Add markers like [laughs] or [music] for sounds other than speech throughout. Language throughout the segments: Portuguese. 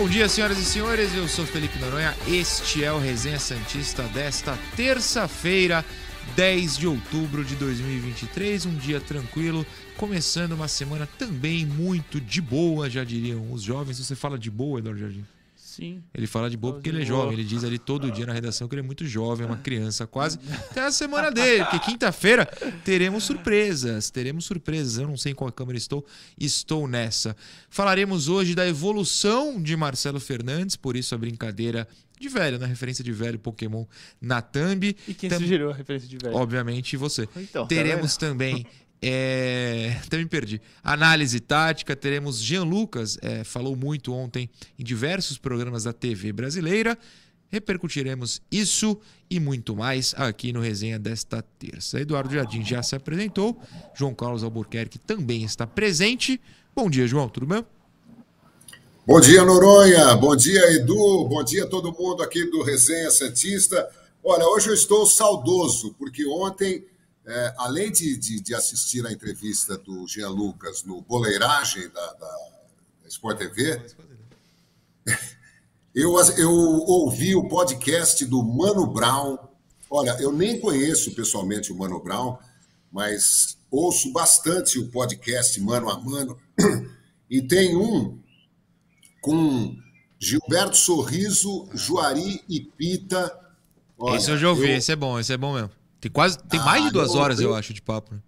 Bom dia, senhoras e senhores. Eu sou Felipe Noronha. Este é o Resenha Santista desta terça-feira, 10 de outubro de 2023. Um dia tranquilo, começando uma semana também muito de boa, já diriam os jovens. Você fala de boa, Eduardo Jardim? Sim. Ele fala de boa porque de ele é boa. jovem. Ele diz ali todo dia na redação que ele é muito jovem, é uma criança quase. Até a semana [laughs] dele, porque quinta-feira teremos surpresas. Teremos surpresas. Eu não sei em qual câmera estou. Estou nessa. Falaremos hoje da evolução de Marcelo Fernandes, por isso a brincadeira de velho, na referência de velho Pokémon na thumb. E quem Tam- sugeriu a referência de velho? Obviamente você. Então, tá Teremos também. [laughs] É... Até me perdi. Análise tática, teremos Jean Lucas, é, falou muito ontem em diversos programas da TV brasileira. Repercutiremos isso e muito mais aqui no resenha desta terça. Eduardo Jardim já se apresentou, João Carlos Albuquerque também está presente. Bom dia, João, tudo bem? Bom dia, Noronha. Bom dia, Edu. Bom dia a todo mundo aqui do Resenha Santista. Olha, hoje eu estou saudoso, porque ontem, é, além de, de- de assistir a entrevista do Jean Lucas no Boleiragem da, da Sport TV, [laughs] eu, eu ouvi o podcast do Mano Brown. Olha, eu nem conheço pessoalmente o Mano Brown, mas ouço bastante o podcast Mano a Mano. [clears throat] E tem um com Gilberto Sorriso, Juari e Pita. Olha, esse eu já ouvi, esse é bom, esse é bom mesmo. Tem quase, tem Ah, mais de duas eu- horas, eu eu- acho, de papo. né?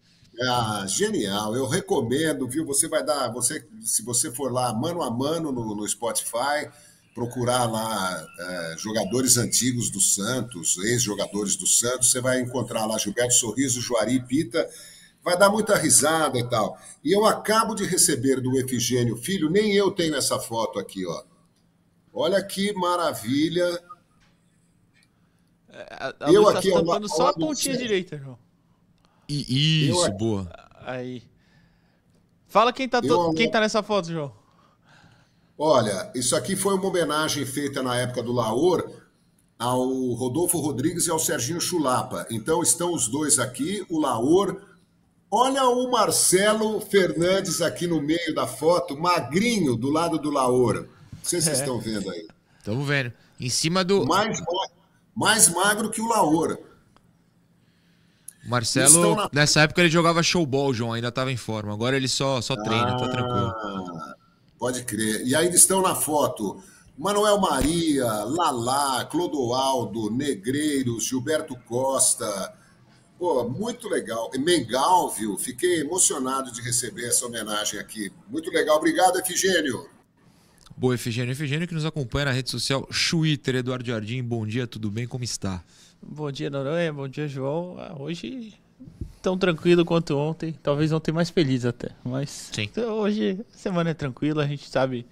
Ah, genial, eu recomendo, viu? Você vai dar, você, se você for lá mano a mano no, no Spotify, procurar lá eh, jogadores antigos do Santos, ex-jogadores do Santos, você vai encontrar lá Gilberto Sorriso, Juari Pita, vai dar muita risada e tal. E eu acabo de receber do Efigênio Filho, nem eu tenho essa foto aqui, ó. Olha que maravilha. A, a Eu tá aqui, ó, tampando só a pontinha direita, João. E isso, Eu- boa. Aí. Fala quem tá, to- Eu- quem tá nessa foto, João. Olha, isso aqui foi uma homenagem feita na época do Laor ao Rodolfo Rodrigues e ao Serginho Chulapa. Então estão os dois aqui, o Laor. Olha o Marcelo Fernandes aqui no meio da foto, magrinho do lado do Laor. Não sei se vocês estão vendo aí. Tamo vendo. Em cima do. Mais, ma- mais magro que o Laor. Marcelo, na- nessa época ele jogava showball, João, ainda tava em forma. Agora ele só, só treina, tá tranquilo. Ah, Pode crer. E ainda estão na foto Manuel Maria, Lalá, Clodoaldo, Negreiros, Gilberto Costa. Pô, muito legal. E Mengal, viu? Fiquei emocionado de receber essa homenagem aqui. Muito legal. Obrigado, Efigênio. Boa, Efigênio. Efigênio que nos acompanha na rede social Twitter, Eduardo Jardim. Bom dia, tudo bem? Como está? Bom dia, Noronha. Bom dia, João. Ah, hoje tão tranquilo quanto ontem. Talvez ontem mais feliz até. Mas Sim. hoje a semana é tranquila. A gente sabe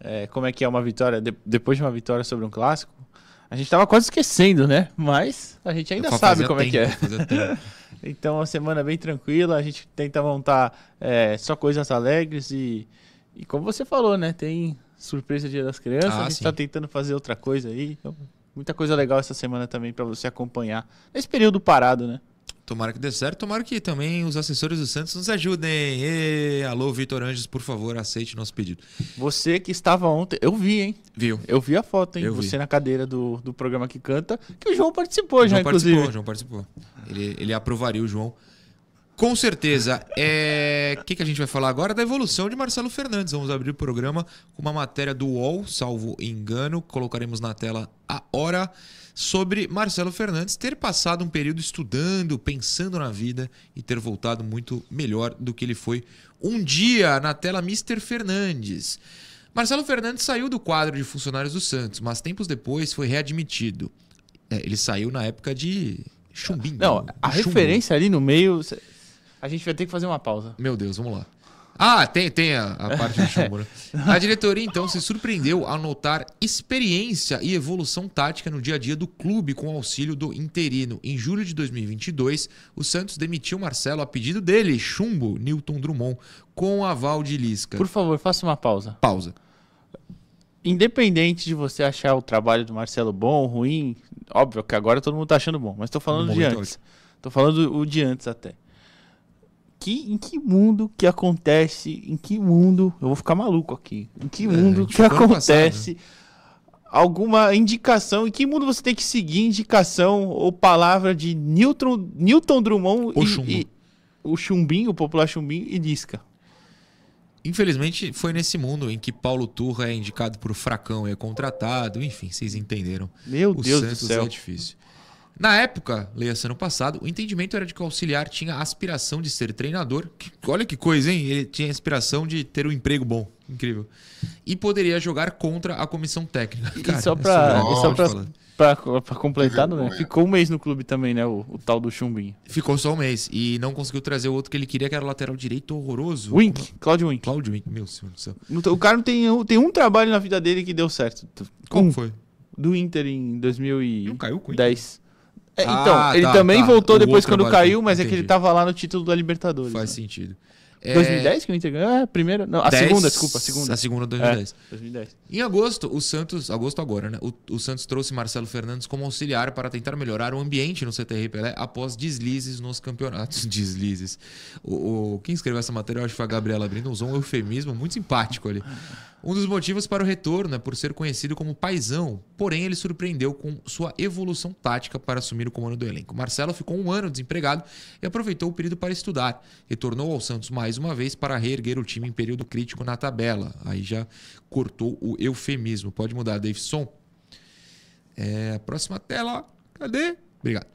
é, como é que é uma vitória. de- depois de uma vitória sobre um clássico. A gente tava quase esquecendo, né? Mas a gente ainda sabe como é que é. tempo, tempo. [laughs] Então, uma semana bem tranquila. A gente tenta montar é, só coisas alegres e, e como você falou, né? Tem surpresa Dia das Crianças. Ah, a gente sim. tá tentando fazer outra coisa aí. Então, muita coisa legal essa semana também para você acompanhar. Nesse período parado, né? Tomara que dê certo. Tomara que também os assessores do Santos nos ajudem. Ê, alô, Vitor Anjos, por favor, aceite nosso pedido. Você que estava ontem, eu vi, hein? Viu? Eu vi a foto, hein? Eu vi. você na cadeira do, do programa que canta, que o João participou já, João inclusive. participou, João participou. Ele, ele aprovaria o João. Com certeza. É, O que, que a gente vai falar agora? Da evolução de Marcelo Fernandes. Vamos abrir o programa com uma matéria do UOL, salvo engano. Colocaremos na tela a hora. Sobre Marcelo Fernandes ter passado um período estudando, pensando na vida e ter voltado muito melhor do que ele foi um dia na tela Mr. Fernandes. Marcelo Fernandes saiu do quadro de funcionários do Santos, mas tempos depois foi readmitido. É, ele saiu na época de chumbinho. Não, a chumbo. referência ali no meio. A gente vai ter que fazer uma pausa. Meu Deus, vamos lá. Ah, tem, tem a, a parte do chumbo, né? [laughs] A diretoria, então, se surpreendeu ao notar experiência e evolução tática no dia a dia do clube com auxílio do interino. Em julho de 2022, o Santos demitiu Marcelo a pedido dele, chumbo, Newton Drummond, com aval de Lisca. Por favor, faça uma pausa. Pausa. Independente de você achar o trabalho do Marcelo bom ou ruim, óbvio que agora todo mundo tá achando bom, mas tô falando de antes. Tô falando o de antes até. Que, em que mundo que acontece, em que mundo, eu vou ficar maluco aqui, em que É, mundo gente que ano acontece alguma indicação, em que mundo você tem que seguir indicação ou palavra de Newton, Newton Drummond O e, chumbo. e- o chumbinho, o popular chumbinho e Lisca. Infelizmente, foi nesse mundo em que Paulo Turra é indicado por fracão e é contratado. Enfim, vocês entenderam. Meu o Deus do Santos céu. é difícil. Na época, leia-se ano passado, o entendimento era de que o auxiliar tinha a aspiração de ser treinador. Que- olha que coisa, hein? Ele tinha a aspiração de ter um emprego bom. Incrível. E poderia jogar contra a comissão técnica. E Cara, só é pra, e só pra, falar. pra, pra completar, né? ficou um mês no clube também, né? O, o tal do chumbinho. Ficou só um mês. E não conseguiu trazer o outro que ele queria, que era o lateral direito horroroso. Wink, Claudio Wink. Cláudio Wink, meu senhor do céu. O cara não tem, um- tem um trabalho na vida dele que deu certo. Como Um, foi? do Inter em 2010. Não caiu com o Inter? É, Ah, então, ele tá, também tá. voltou O depois quando caiu, mas é que entendi. ele tava lá no título da Libertadores. Faz né? sentido. É, 2010 que o Inter ganhou? É, a primeira. Não, a 10 segunda, desculpa, a segunda. A segunda 2010. É, 2010. Em agosto, o Santos, agosto agora, né? O, o Santos trouxe Marcelo Fernandes como auxiliar para tentar melhorar o ambiente no CTR Pelé após deslizes nos campeonatos. [laughs] Deslizes. O, o- quem escreveu essa matéria, eu acho que foi a Gabriela Brino, usou um eufemismo muito simpático ali. Um dos motivos para o retorno é por ser conhecido como paizão, porém ele surpreendeu com sua evolução tática para assumir o comando do elenco. Marcelo ficou um ano desempregado e aproveitou o período para estudar. Retornou ao Santos mais uma vez para reerguer o time em período crítico na tabela. Aí já cortou o eufemismo. Pode mudar, Davidson. É, próxima tela. Cadê? Obrigado.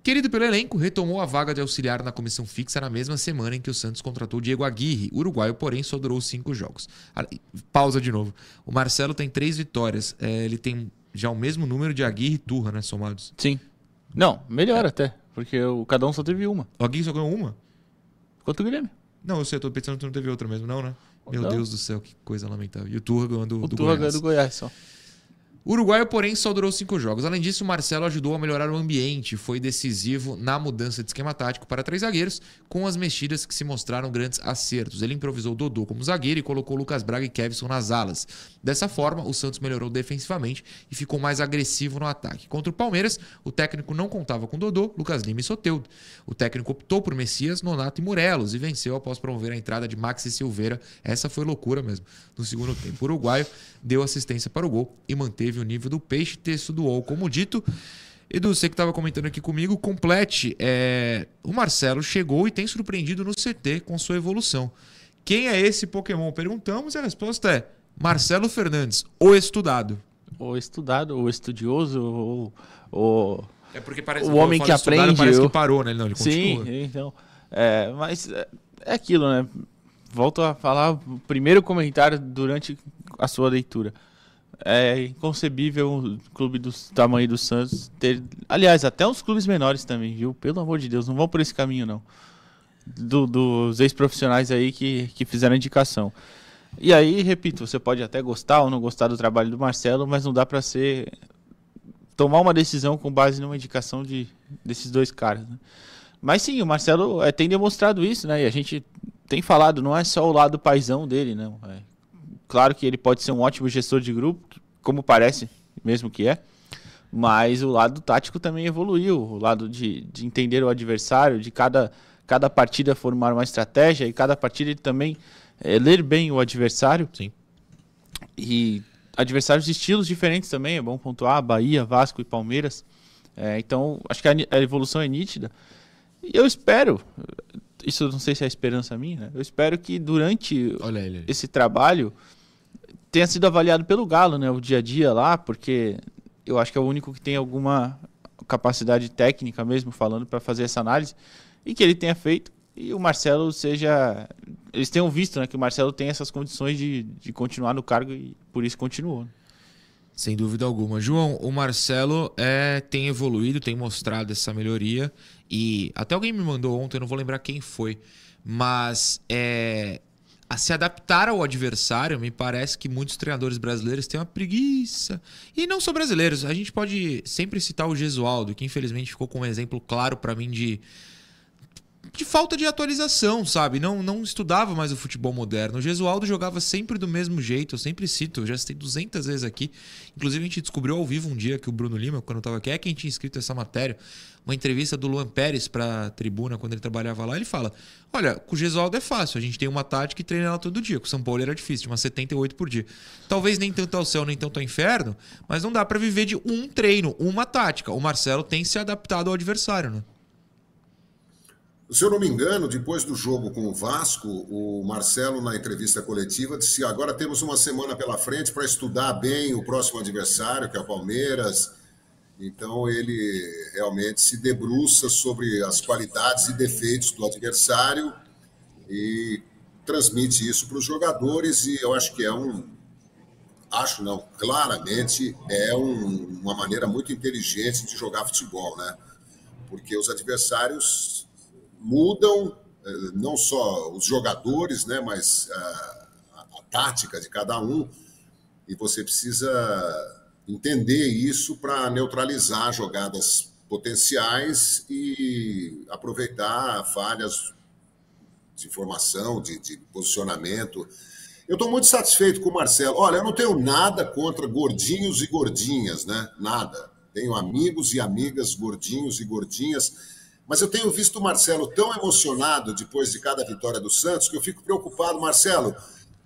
Querido pelo elenco, retomou a vaga de auxiliar na comissão fixa na mesma semana em que o Santos contratou Diego Aguirre. O uruguaio, porém, só durou cinco jogos. Ah, Pausa de novo. O Marcelo tem três vitórias. É, ele tem já o mesmo número de Aguirre e Turra, né? Somados. Sim. Não, melhor até. Porque o, cada um só teve uma. O Aguirre só ganhou uma? Quanto o Grêmio? Não, eu sei, eu tô pensando que não teve outra mesmo, não, né? Meu. Deus do céu, que coisa lamentável. E o ganhou do, O do ganhou Goiás. do Goiás só. O porém, só durou cinco jogos. Além disso, o Marcelo ajudou a melhorar o ambiente, foi decisivo na mudança de esquema tático para três zagueiros, com as mexidas que se mostraram grandes acertos. Ele improvisou Dodô como zagueiro e colocou Lucas Braga e Kevson nas alas. Dessa forma, o Santos melhorou defensivamente e ficou mais agressivo no ataque. Contra o Palmeiras, o técnico não contava com Dodô, Lucas Lima e Soteudo. O técnico optou por Messias, Nonato e Morelos e venceu após promover a entrada de Maxi Silveira. Essa foi loucura mesmo. No segundo tempo, o uruguaio deu assistência para o gol e manteve o nível do peixe. Texto do UOL, como dito. Edu, você que estava comentando aqui comigo, complete. É... O Marcelo chegou e tem surpreendido no CT com sua evolução. Quem é esse Pokémon? Perguntamos e a resposta é Marcelo Fernandes, o estudado. Ou estudado, ou estudioso, ou. ou... É porque parece O homem que aprende, Parece eu- que parou, né? Não, ele Sim, continua. então. É, mas é, é aquilo, né? Volto a falar o primeiro comentário durante a sua leitura. É inconcebível um clube do tamanho do Santos ter. Aliás, até uns clubes menores também, viu? Pelo amor de Deus, não vão por esse caminho, não. Do- dos ex-profissionais aí que, que fizeram a indicação. E aí, repito, você pode até gostar ou não gostar do trabalho do Marcelo, mas não dá pra ser. tomar uma decisão com base numa indicação de, desses dois caras, né? Mas sim, o Marcelo é, tem demonstrado isso, né? E a gente tem falado, não é só o lado paisão dele, não. É, claro que ele pode ser um ótimo gestor de grupo, como parece, mesmo que é. Mas o lado tático também evoluiu, o lado de, de entender o adversário, de cada, cada partida formar uma estratégia e cada partida ele também é, ler bem o adversário. Sim. E adversários de estilos diferentes também, é bom pontuar, Bahia, Vasco e Palmeiras. É, então, acho que a, a evolução é nítida. E eu espero, isso não sei se é a esperança minha, né? eu espero que durante esse trabalho tenha sido avaliado pelo Galo, né? O dia a dia lá, porque eu acho que é o único que tem alguma capacidade técnica mesmo falando para fazer essa análise e que ele tenha feito e o Marcelo seja eles tenham visto, né, que o Marcelo tem essas condições de, de continuar no cargo e por isso continuou. né? Sem dúvida alguma. João, o Marcelo é, tem evoluído, tem mostrado essa melhoria. E até alguém me mandou ontem, eu não vou lembrar quem foi. Mas é, a se adaptar ao adversário, me parece que muitos treinadores brasileiros têm uma preguiça. E não só brasileiros, a gente pode sempre citar o Gesualdo, que infelizmente ficou com um exemplo claro para mim de de falta de atualização, sabe? Não, não estudava mais o futebol moderno. O Gesualdo jogava sempre do mesmo jeito, eu sempre cito, eu já citei 200 vezes aqui. Inclusive, a gente descobriu ao vivo um dia que o Bruno Lima, quando estava aqui, é quem tinha escrito essa matéria, uma entrevista do Luan Pérez para a tribuna, quando ele trabalhava lá. Ele fala: Olha, com o Gesualdo é fácil, a gente tem uma tática e treina ela todo dia. Com o São Paulo era difícil, tinha umas 78 por dia. Talvez nem tanto ao céu, nem tanto ao inferno, mas não dá para viver de um treino, uma tática. O Marcelo tem se adaptado ao adversário, né? Se eu não me engano, depois do jogo com o Vasco, o Marcelo, na entrevista coletiva, disse: agora temos uma semana pela frente para estudar bem o próximo adversário, que é o Palmeiras. Então, ele realmente se debruça sobre as qualidades e defeitos do adversário e transmite isso para os jogadores. E eu acho que é um. Acho não, claramente é um, uma maneira muito inteligente de jogar futebol, né? Porque os adversários mudam eh, não só os jogadores, né, mas a, a, a tática de cada um, e você precisa entender isso para neutralizar jogadas potenciais e aproveitar falhas de formação, de, de posicionamento. Eu estou muito satisfeito com o Marcelo. Olha, eu não tenho nada contra gordinhos e gordinhas, né? Nada. Tenho amigos e amigas gordinhos e gordinhas mas eu tenho visto o Marcelo tão emocionado depois de cada vitória do Santos que eu fico preocupado. Marcelo,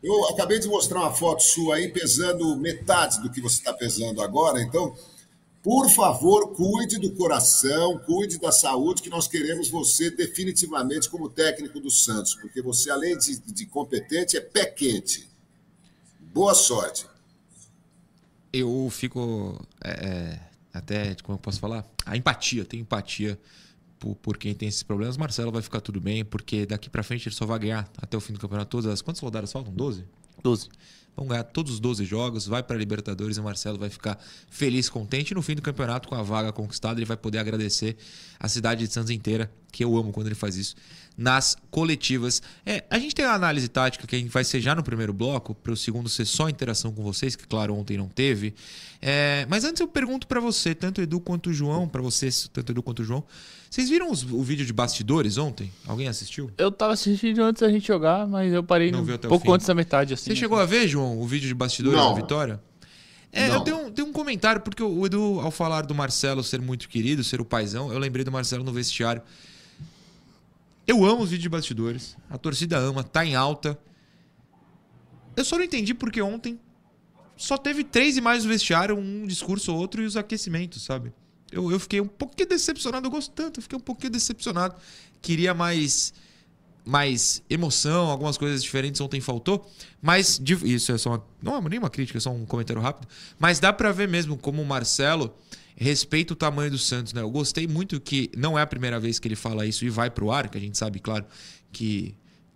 eu acabei de mostrar uma foto sua aí pesando metade do que você está pesando agora, então, por favor, cuide do coração, cuide da saúde, que nós queremos você definitivamente como técnico do Santos, porque você, além de, de competente, é pé quente. Boa sorte. Eu fico. É, é até, como eu posso falar? A empatia, tenho empatia por, por quem tem esses problemas. Marcelo vai ficar tudo bem, porque daqui para frente ele só vai ganhar até o fim do campeonato todas as. Quantas rodadas faltam? 12? 12. Vão ganhar todos os 12 jogos, vai para a Libertadores e o Marcelo vai ficar feliz, contente. E no fim do campeonato, com a vaga conquistada, ele vai poder agradecer a cidade de Santos inteira, que eu amo quando ele faz isso, nas coletivas. É, a gente tem a análise tática que a gente vai ser já no primeiro bloco, para o segundo ser só interação com vocês, que claro, ontem não teve. É, mas antes eu pergunto para você, tanto Edu quanto o João, para vocês, tanto Edu quanto o João, vocês viram os, o vídeo de bastidores ontem? Alguém assistiu? Eu tava assistindo antes da gente jogar, mas eu parei no, pouco antes da metade. Assim, Você né? chegou a ver, João, o vídeo de bastidores Não. da vitória? É, Não. eu tenho, um- tenho um comentário, porque o Edu, ao falar do Marcelo ser muito querido, ser o paizão, eu lembrei do Marcelo no vestiário. Eu amo os vídeos de bastidores. A torcida ama, tá em alta. Eu só não entendi porque ontem só teve três imagens no vestiário, um discurso ou outro e os aquecimentos, sabe? Eu, eu fiquei um pouquinho decepcionado, eu gosto tanto, eu fiquei um pouquinho decepcionado. Queria mais mais emoção, algumas coisas diferentes ontem faltou, mas isso é só uma, não é nem uma crítica, é só um comentário rápido, mas dá pra ver mesmo como o Marcelo respeita o tamanho do Santos, né? Eu gostei muito que não é a primeira vez que ele fala isso e vai pro ar, que a gente sabe, claro, que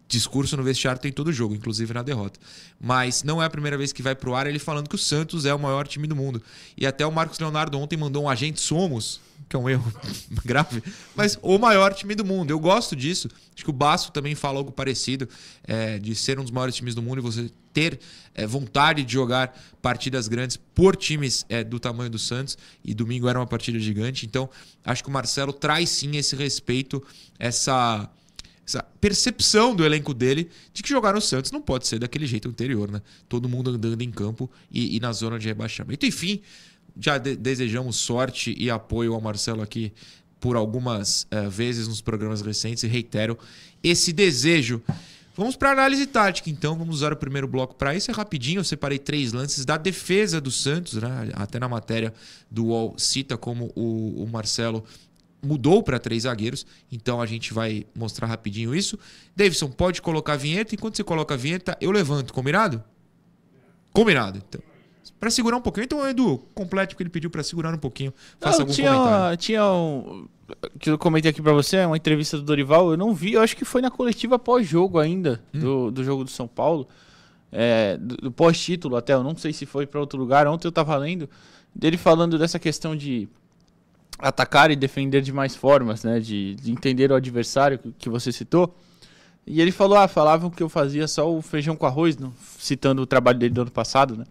discurso no vestiário tem todo jogo, inclusive na derrota. Mas não é a primeira vez que vai pro ar ele falando que o Santos é o maior time do mundo. E até o Marcos Leonardo ontem mandou um agente somos, que é um erro [laughs] grave, mas o maior time do mundo. Eu gosto disso. Acho que o Basso também fala algo parecido, é, de ser um dos maiores times do mundo e você ter é, vontade de jogar partidas grandes por times é, do tamanho do Santos. E domingo era uma partida gigante. Então, acho que o Marcelo traz sim esse respeito, essa essa percepção do elenco dele de que jogar no Santos não pode ser daquele jeito anterior, né? Todo mundo andando em campo e, e na zona de rebaixamento. Enfim, já de- desejamos sorte e apoio ao Marcelo aqui por algumas eh, vezes nos programas recentes e reitero esse desejo. Vamos para análise tática, então. Vamos usar o primeiro bloco para isso. É rapidinho, eu separei três lances da defesa do Santos, né? Até na matéria do UOL cita como o, o Marcelo mudou para três zagueiros, então a gente vai mostrar rapidinho isso. Davidson, pode colocar a vinheta, enquanto você coloca a vinheta, eu levanto, combinado? Combinado. Então, para segurar um pouquinho. Então, Edu, complete porque ele pediu para segurar um pouquinho. Faça Não, algum tinha, comentário. tinha um. Que eu comentei aqui pra você, uma entrevista do Dorival. Eu não vi, eu acho que foi na coletiva pós-jogo ainda, Hum. do, do jogo do São Paulo. É, do, do pós-título até, eu não sei se foi pra outro lugar. Ontem eu tava lendo dele falando dessa questão de atacar e defender de mais formas, né? De, de entender o adversário que, que você citou. E ele falou, ah, falavam que eu fazia só o feijão com arroz, citando o trabalho dele do ano passado, né?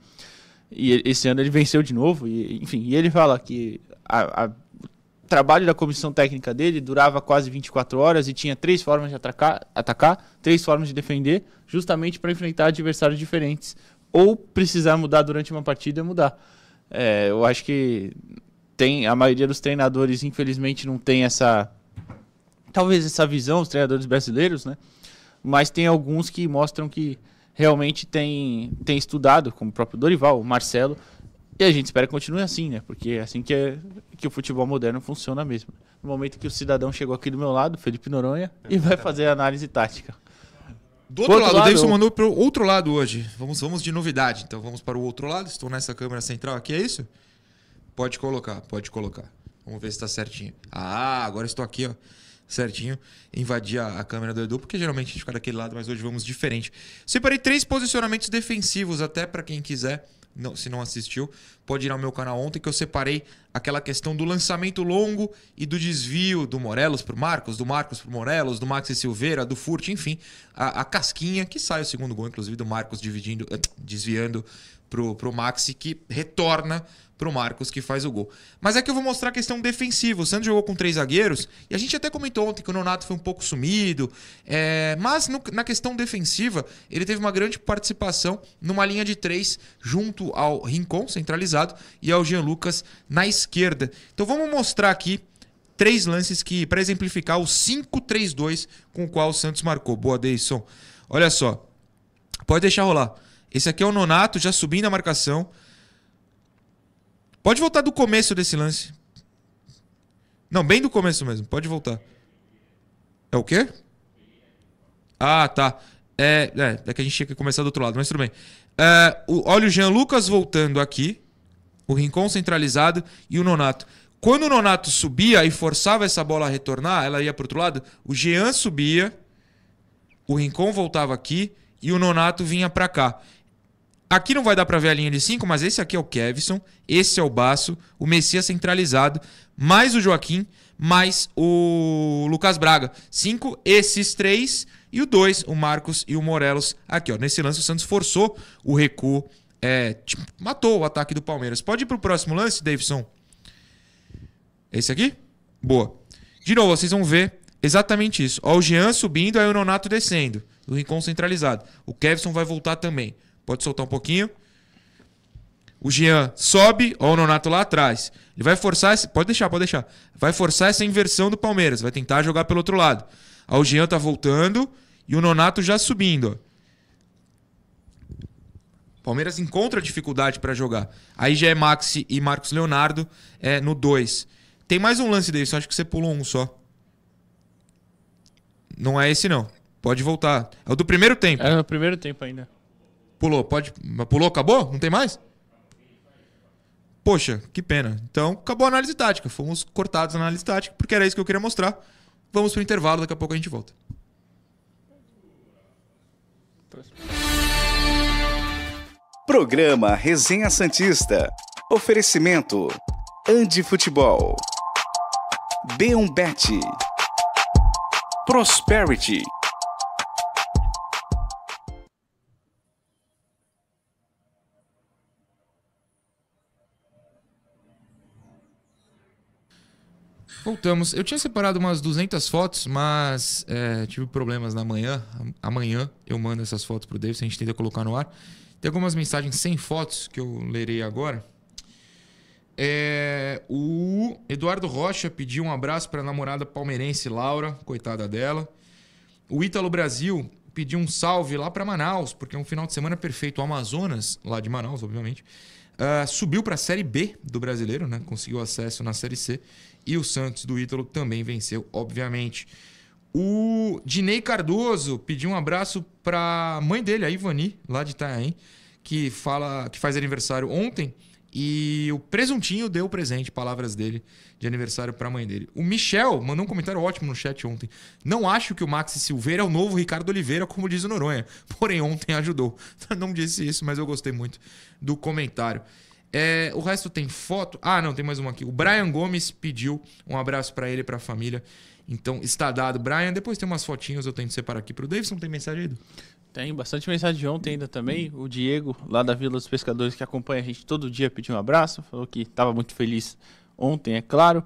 E esse ano ele venceu de novo, e, enfim, e ele fala que a- a- o trabalho da comissão técnica dele durava quase 24 horas e tinha três formas de atacar, atacar três formas de defender, justamente para enfrentar adversários diferentes. Ou precisar mudar durante uma partida, mudar. É, eu acho que tem a maioria dos treinadores, infelizmente, não tem essa talvez essa visão, os treinadores brasileiros, né? Mas tem alguns que mostram que realmente tem, tem estudado, como o próprio Dorival, o Marcelo, e a gente espera que continue assim, né? Porque é assim que, é, que o futebol moderno funciona mesmo. No momento que o cidadão chegou aqui do meu lado, Felipe Noronha, e vai fazer a análise tática. Do outro, Outro lado, o lado, Davidson eu- mandou pro outro lado hoje. Vamos, vamos de novidade. Então vamos para o outro lado. Estou nessa câmera central aqui, é isso? Pode colocar, pode colocar. Vamos ver se está certinho. Ah, agora estou aqui, ó. Certinho. Invadi a, a câmera do Edu, porque geralmente a gente fica daquele lado, mas hoje vamos diferente. Separei três posicionamentos defensivos, até para quem quiser. Não, se não assistiu, pode ir ao meu canal ontem que eu separei aquela questão do lançamento longo e do desvio do Morelos pro Marcos, do Marcos pro Morelos, do Maxi Silveira, do Furt, enfim, a, a casquinha que sai o segundo gol, inclusive do Marcos dividindo, eh, desviando pro, pro Maxi, que retorna pro Marcos, que faz o gol. Mas aqui eu vou mostrar a questão defensiva. O Santos jogou com três zagueiros, e a gente até comentou ontem que o Nonato foi um pouco sumido, é, mas no- na questão defensiva, ele teve uma grande participação numa linha de três, junto ao Rincon, centralizado, e ao Jean Lucas na esquerda. Então vamos mostrar aqui três lances que para exemplificar o 5-3-2 com o qual o Santos marcou. Boa, Deison. Olha só. Pode deixar rolar. Esse aqui é o Nonato já subindo a marcação. Pode voltar do começo desse lance. Não, bem do começo mesmo. Pode voltar. É o quê? Ah, tá. É, é, é que a gente tinha que começar do outro lado, mas tudo bem. É, o- olha o Jean Lucas voltando aqui. O Rincon centralizado e o Nonato. Quando o Nonato subia e forçava essa bola a retornar, ela ia para outro lado, o Jean subia, o Rincon voltava aqui e o Nonato vinha para cá. Aqui não vai dar para ver a linha de 5, mas esse aqui é o Kevson, esse é o Baço, o Messias centralizado, mais o Joaquim, mais o Lucas Braga. Cinco, esses três e o dois, o Marcos e o Morelos. Aqui, ó, nesse lance o Santos forçou o recuo, é, tipo, matou o ataque do Palmeiras. Pode ir pro próximo lance, Davidson? Esse aqui? Boa. De novo, vocês vão ver exatamente isso. Ó, o Jean subindo, aí o Nonato descendo. O Rincon centralizado. O Kevson vai voltar também. Pode soltar um pouquinho. O Jean sobe, ó o Nonato lá atrás. Ele vai forçar, esse... pode deixar, pode deixar. Vai forçar essa inversão do Palmeiras, vai tentar jogar pelo outro lado. Ó, o Jean tá voltando e o Nonato já subindo, ó. Palmeiras encontra dificuldade para jogar. Aí já é Maxi e Marcos Leonardo é, no 2. Tem mais um lance desse, acho que você pulou um só. Não é esse não. Pode voltar. É o do primeiro tempo. Era no primeiro tempo ainda. Pulou, pode. Pulou, acabou? Não tem mais? Poxa, que pena. Então, acabou a análise tática. Fomos cortados na análise tática, porque era isso que eu queria mostrar. Vamos pro intervalo, daqui a pouco a gente volta. Programa Resenha Santista. Oferecimento. Andi Futebol. B1 Bet. Prosperity. Voltamos. Eu tinha separado umas 200 fotos, mas é, tive problemas na manhã. Amanhã eu mando essas fotos pro David, a gente tenta colocar no ar. Tem algumas mensagens sem fotos que eu lerei agora. É, o Eduardo Rocha pediu um abraço para a namorada palmeirense Laura, coitada dela. O Ítalo Brasil pediu um salve lá para Manaus, porque é um final de semana perfeito. O Amazonas, lá de Manaus, obviamente, ah, subiu para a Série B do brasileiro, né? conseguiu acesso na Série C. E o Santos do Ítalo também venceu, obviamente. O Dinei Cardoso pediu um abraço para mãe dele, a Ivani, lá de Itanhaém, que, fala, que faz aniversário ontem. E o Presuntinho deu presente, palavras dele, de aniversário para a mãe dele. O Michel mandou um comentário ótimo no chat ontem. Não acho que o Maxi Silveira é o novo Ricardo Oliveira, como diz o Noronha. Porém, ontem ajudou. [laughs] Não disse isso, mas eu gostei muito do comentário. É, o resto tem foto. Ah, não, tem mais uma aqui. O Brian Gomes pediu um abraço para ele e para a família. Então está dado, Brian. Depois tem umas fotinhas, eu tento separar aqui pro Davidson. Tem mensagem aí? Tem bastante mensagem de ontem ainda também. O Diego, lá da Vila dos Pescadores, que acompanha a gente todo dia, pediu um abraço. Falou que estava muito feliz ontem, é claro.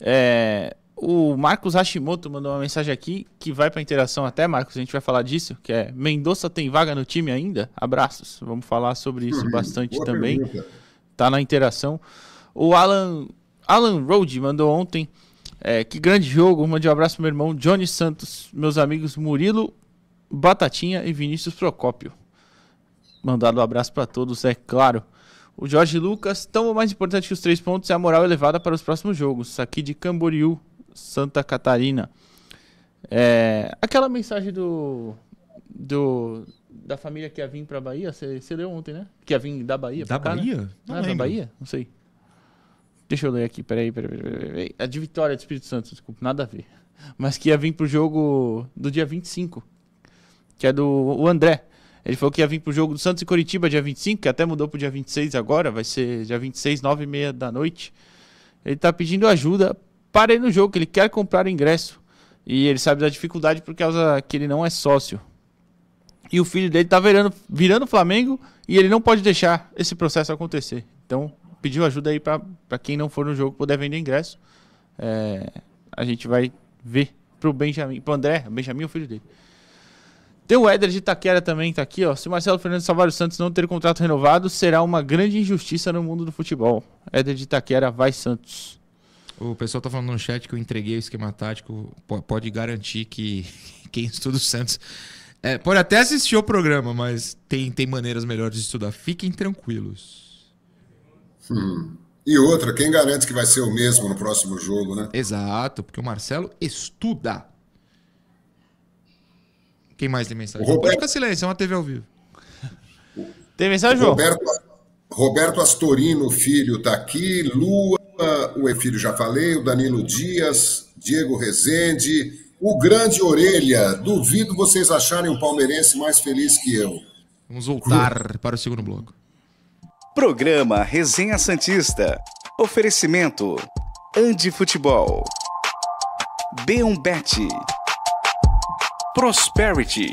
É, o Marcos Hashimoto mandou uma mensagem aqui que vai para interação até, Marcos, a gente vai falar disso, que é Mendonça tem vaga no time ainda? Abraços. Vamos falar sobre isso bastante também. Pergunta. Tá na interação. O Alan Alan Road mandou ontem é, que grande jogo. Mande um abraço pro meu irmão Johnny Santos, meus amigos Murilo, Batatinha e Vinícius Procópio. Mandado um abraço para todos, é claro. O Jorge Lucas, tão mais importante que os três pontos é a moral elevada para os próximos jogos. Aqui de Camboriú, Santa Catarina. É, aquela mensagem do, do da família que ia vir para Bahia, você leu ontem, né? Que ia vir da Bahia. Da cá, Bahia? Né? Não ah, da Bahia? Não sei. Deixa eu ler aqui, peraí, peraí, peraí, peraí. A de Vitória do Espírito Santo, desculpa, nada a ver. Mas que ia vir pro jogo do dia 25, que é do o André. Ele falou que ia vir pro jogo do Santos e Coritiba dia 25, que até mudou pro dia 26 agora, vai ser dia 26, 9 e meia da noite. Ele tá pedindo ajuda para ir no jogo, que ele quer comprar ingresso. E ele sabe da dificuldade por causa que ele não é sócio. E o filho dele tá virando, virando Flamengo e ele não pode deixar esse processo acontecer. Então, pediu ajuda aí para quem não for no jogo poder vender ingresso. É, a gente vai ver pro Benjamin, pro André, Benjamin é o filho dele. Tem o Éder de Itaquera também, tá aqui, ó. Se Marcelo Fernandes Salvário Santos não ter contrato renovado, será uma grande injustiça no mundo do futebol. Éder de Itaquera, vai Santos. O pessoal tá falando no chat que eu entreguei o esquema tático. Pode garantir que [laughs] quem estuda o Santos. É, pode até assistir o programa, mas tem, tem maneiras melhores de estudar. Fiquem tranquilos. Hum. E outra, quem garante que vai ser o mesmo no próximo jogo, né? Exato, porque o Marcelo estuda. Quem mais tem mensagem? Roberto... Pode ficar silêncio, é uma TV ao vivo. Tem mensagem, João? Roberto, Roberto Astorino, filho, tá aqui. Lua, o E filho já falei. O Danilo Dias, Diego Rezende. O Grande Orelha. Duvido vocês acharem um palmeirense mais feliz que eu. Vamos voltar para o segundo bloco. Programa Resenha Santista. Oferecimento: Andi Futebol. B1Bet. Prosperity.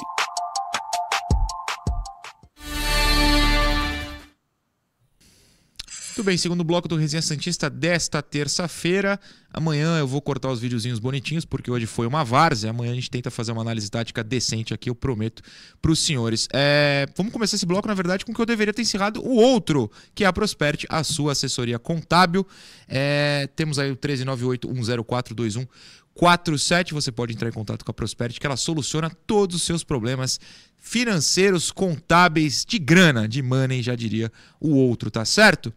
Tudo bem, segundo bloco do Resenha Santista desta terça-feira. Amanhã eu vou cortar os videozinhos bonitinhos, porque hoje foi uma várzea. Amanhã a gente tenta fazer uma análise tática decente aqui, eu prometo, para os senhores. É... Vamos começar esse bloco, na verdade, com o que eu deveria ter encerrado o outro, que é a Prosperity, a sua assessoria contábil. É... Temos aí o 139810421. 47, você pode entrar em contato com a Prosperity, que ela soluciona todos os seus problemas financeiros, contábeis, de grana, de money, já diria o outro, tá certo?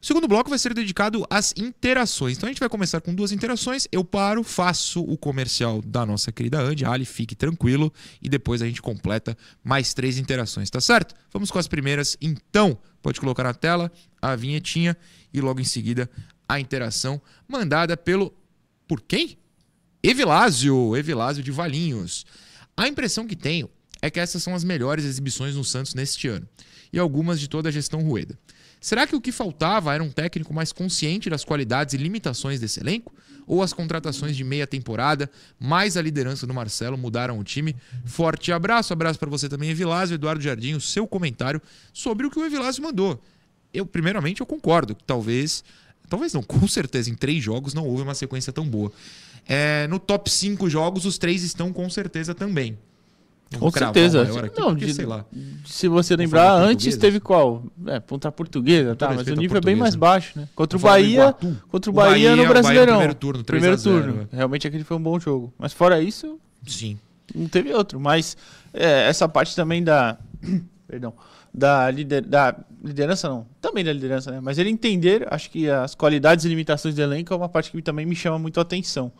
O segundo bloco vai ser dedicado às interações. Então a gente vai começar com duas interações. Eu paro, faço o comercial da nossa querida Andy, Ali, fique tranquilo, e depois a gente completa mais três interações, tá certo? Vamos com as primeiras. Então, pode colocar na tela a vinhetinha e logo em seguida a interação mandada pelo. Por quem? Evilásio, Evilásio de Valinhos. A impressão que tenho é que essas são as melhores exibições no Santos neste ano, e algumas de toda a gestão Rueda. Será que o que faltava era um técnico mais consciente das qualidades e limitações desse elenco? Ou as contratações de meia temporada, mais a liderança do Marcelo mudaram o time? Forte abraço, abraço para você também, Evilásio, Eduardo Jardim, o seu comentário sobre o que o Evilásio mandou. Eu, primeiramente, eu concordo que talvez, talvez não, [laughs] com certeza, em três jogos não houve uma sequência tão boa. É, no top 5 jogos, os três estão com certeza também. Com certeza. Aqui, não, porque, de, sei lá. Se você lembrar, antes teve qual? É, Ponta Portuguesa, tá, mas o nível é bem mais baixo, né? Contra o Bahia, contra o, o Bahia, Bahia, no Brasileirão. Bahia, primeiro turno, primeiro turno. Realmente aquele foi um bom jogo. Mas fora isso, sim. Não teve outro, mas é, essa parte também da [coughs] perdão, da, lider, da liderança não, também da liderança, né? Mas ele entender, acho que as qualidades e limitações do elenco é uma parte que também me chama muito a atenção.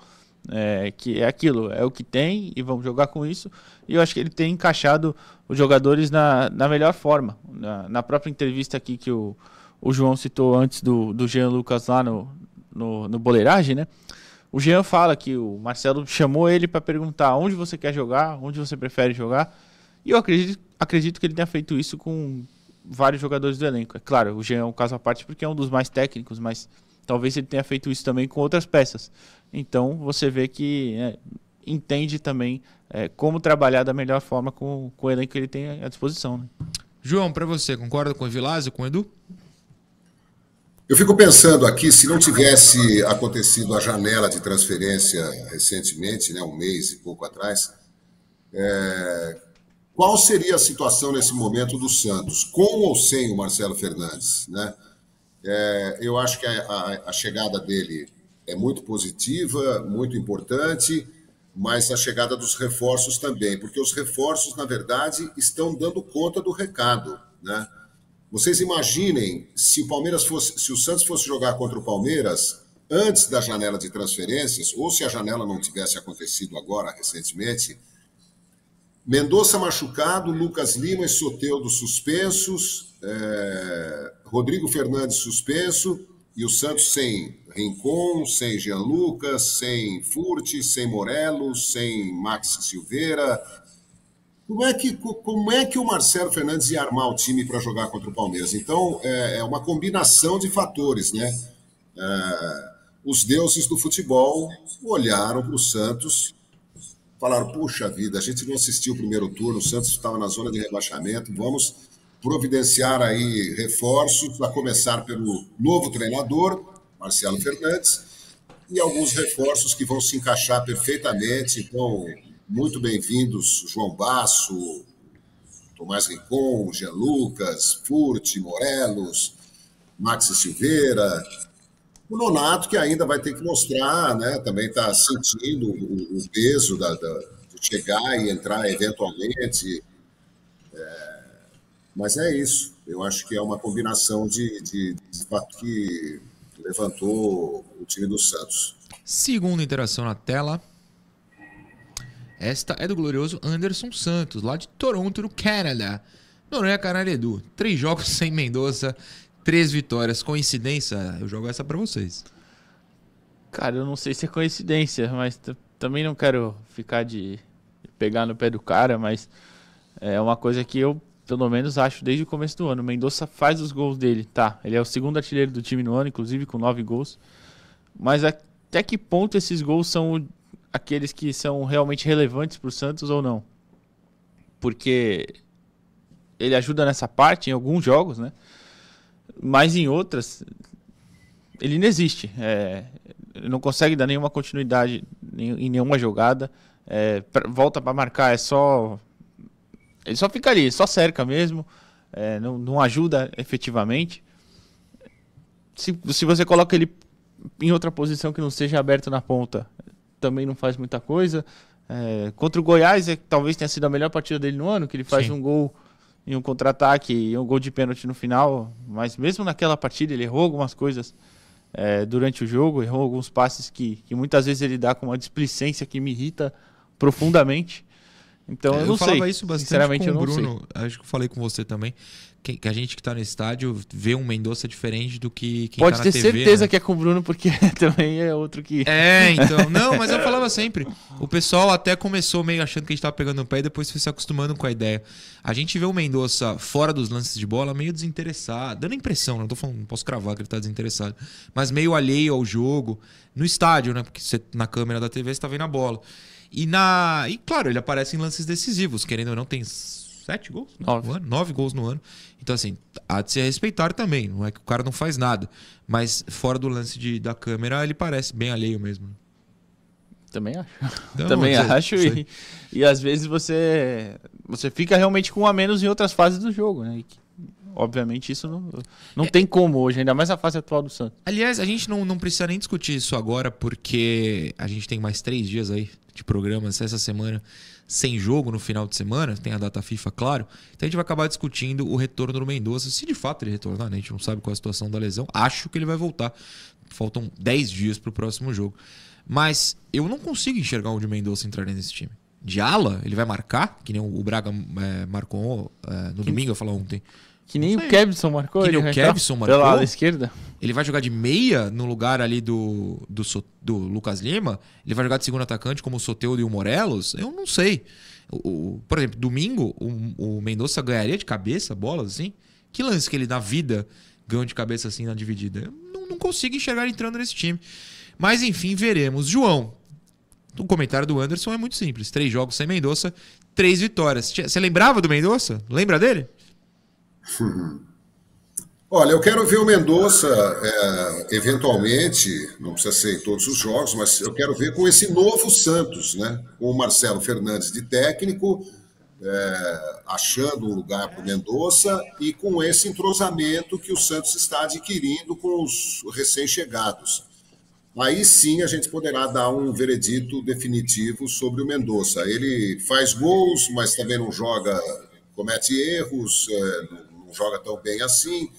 É, que é aquilo, é o que tem e vamos jogar com isso. E eu acho que ele tem encaixado os jogadores na, na melhor forma. Na, na própria entrevista aqui que o, o João citou antes do, do Jean Lucas lá no, no, no Boleiragem, né? O Jean fala que o Marcelo chamou ele para perguntar onde você quer jogar, onde você prefere jogar. E eu acredito, acredito que ele tenha feito isso com vários jogadores do elenco. É claro, o Jean é um caso à parte porque é um dos mais técnicos, mas talvez ele tenha feito isso também com outras peças. Então você vê que é, entende também é, como trabalhar da melhor forma com, com o elenco que ele tem à disposição. Né? João, para você, concorda com o Vilásio, com o Edu? Eu fico pensando aqui, se não tivesse acontecido a janela de transferência recentemente, né, um mês e pouco atrás, é, qual seria a situação nesse momento do Santos, com ou sem o Marcelo Fernandes? Né? É, eu acho que a, a, a, chegada dele é muito positiva, muito importante, mas a chegada dos reforços também, porque os reforços, na verdade, estão dando conta do recado. Né? Vocês imaginem se o Palmeiras fosse, se o Santos fosse jogar contra o Palmeiras antes da janela de transferências, ou se a janela não tivesse acontecido agora recentemente Mendonça machucado, Lucas Lima e Soteudo suspensos, é, Rodrigo Fernandes suspenso, e o Santos sem Rincon, sem Jean Lucas, sem Furti, sem Morelos, sem Max Silveira. Como é, que, como é que o Marcelo Fernandes ia armar o time para jogar contra o Palmeiras? Então, é, é uma combinação de fatores, né? É, os deuses do futebol olharam para o Santos falaram: puxa vida, a gente não assistiu o primeiro turno, o Santos estava na zona de rebaixamento, vamos providenciar aí reforços, a começar pelo novo treinador, Marcelo Fernandes, e alguns reforços que vão se encaixar perfeitamente. Então, muito bem-vindos, João Basso, Tomás Ricon, Jean Lucas, Furti, Morelos, Max Silveira, o Nonato, que ainda vai ter que mostrar, né, também está sentindo o, o peso da, da, de chegar e entrar eventualmente. Mas é isso. Eu acho que é uma combinação de, de, de fato que levantou o time do Santos. Segunda interação na tela. Esta é do glorioso Anderson Santos, lá de Toronto, no Canadá. Noronha Canalha Edu. Três jogos [laughs] sem Mendonça, Três vitórias. Coincidência? Eu jogo essa para vocês. Cara, eu não sei se é coincidência, mas também não quero ficar de pegar no pé do cara, mas é uma coisa que eu, pelo menos, acho desde o começo do ano. Mendonça faz os gols dele, tá? Ele é o segundo artilheiro do time no ano, inclusive com nove gols. Mas até que ponto esses gols são aqueles que são realmente relevantes para o Santos ou não? Porque ele ajuda nessa parte em alguns jogos, né? mas em outras ele não existe. É, não consegue dar nenhuma continuidade em nenhuma jogada. É, volta para marcar, é só. Ele só fica ali, só cerca mesmo. É, não, não ajuda efetivamente. Se, se você coloca ele em outra posição que não seja aberto na ponta, também não faz muita coisa. É, contra o Goiás, é, talvez tenha sido a melhor partida dele no ano, que ele faz Sim. um gol em um contra-ataque e um gol de pênalti no final. Mas mesmo naquela partida ele errou algumas coisas é, durante o jogo, errou alguns passes que, que muitas vezes ele dá com uma displicência que me irrita profundamente. Então é, eu não eu falava isso bastante Sinceramente, com o Bruno. Acho que eu falei com você também que, que a gente que está no estádio vê um Mendonça diferente do que quem Pode tá ter TV, certeza né? que é com o Bruno, porque [laughs] também é outro que. É, então. Não, mas eu falava sempre. O pessoal até começou meio achando que a gente estava pegando o pé e depois foi se acostumando com a ideia. A gente vê o Mendonça fora dos lances de bola meio desinteressado, dando impressão, não tô falando, não posso cravar que ele está desinteressado, mas meio alheio ao jogo, no estádio, né? Porque você, na câmera da TV você tá vendo a bola. E na. E claro, ele aparece em lances decisivos, querendo ou não, tem sete gols nove. no ano, nove gols no ano. Então, assim, há de se respeitar também. Não é que o cara não faz nada. Mas fora do lance de, da câmera, ele parece bem alheio mesmo. Também acho. Então, Também acho. E, e às vezes você, você fica realmente com um a menos em outras fases do jogo, né? E, obviamente isso não, não é, tem como hoje, ainda mais a fase atual do Santos. Aliás, a gente não, não precisa nem discutir isso agora, porque a gente tem mais três dias aí de programas essa semana sem jogo no final de semana, tem a data FIFA, claro. Então a gente vai acabar discutindo o retorno do Mendonça, se de fato ele retornar, né? A gente não sabe qual é a situação da lesão. Acho que ele vai voltar. Faltam 10 dias para o próximo jogo. Mas eu não consigo enxergar onde o Mendonça entraria nesse time. De ala, ele vai marcar, que nem o Braga é, marcou é, no que, domingo, eu falei ontem. Que nem o Kevson marcou. Que nem o Kevson marcou. Pela ala esquerda. Ele vai jogar de meia no lugar ali do, do, do Lucas Lima? Ele vai jogar de segundo atacante como o Soteudo e o Morelos? Eu não sei. O, o, por exemplo, domingo, o, o Mendonça ganharia de cabeça bolas assim? Que lance que ele na vida ganhou de cabeça assim na dividida? Eu não, não consigo enxergar entrando nesse time. Mas enfim, veremos. João, o comentário do Anderson é muito simples. Três jogos sem Mendonça, três vitórias. Você lembrava do Mendonça? Lembra dele? Olha, eu quero ver o Mendonça, é, eventualmente, não precisa ser em todos os jogos, mas eu quero ver com esse novo Santos, né? Com o Marcelo Fernandes de técnico, é, achando um lugar para o Mendonça e com esse entrosamento que o Santos está adquirindo com os recém-chegados. Aí sim a gente poderá dar um veredito definitivo sobre o Mendonça. Ele faz gols, mas também não joga, comete erros, é, não joga tão bem assim.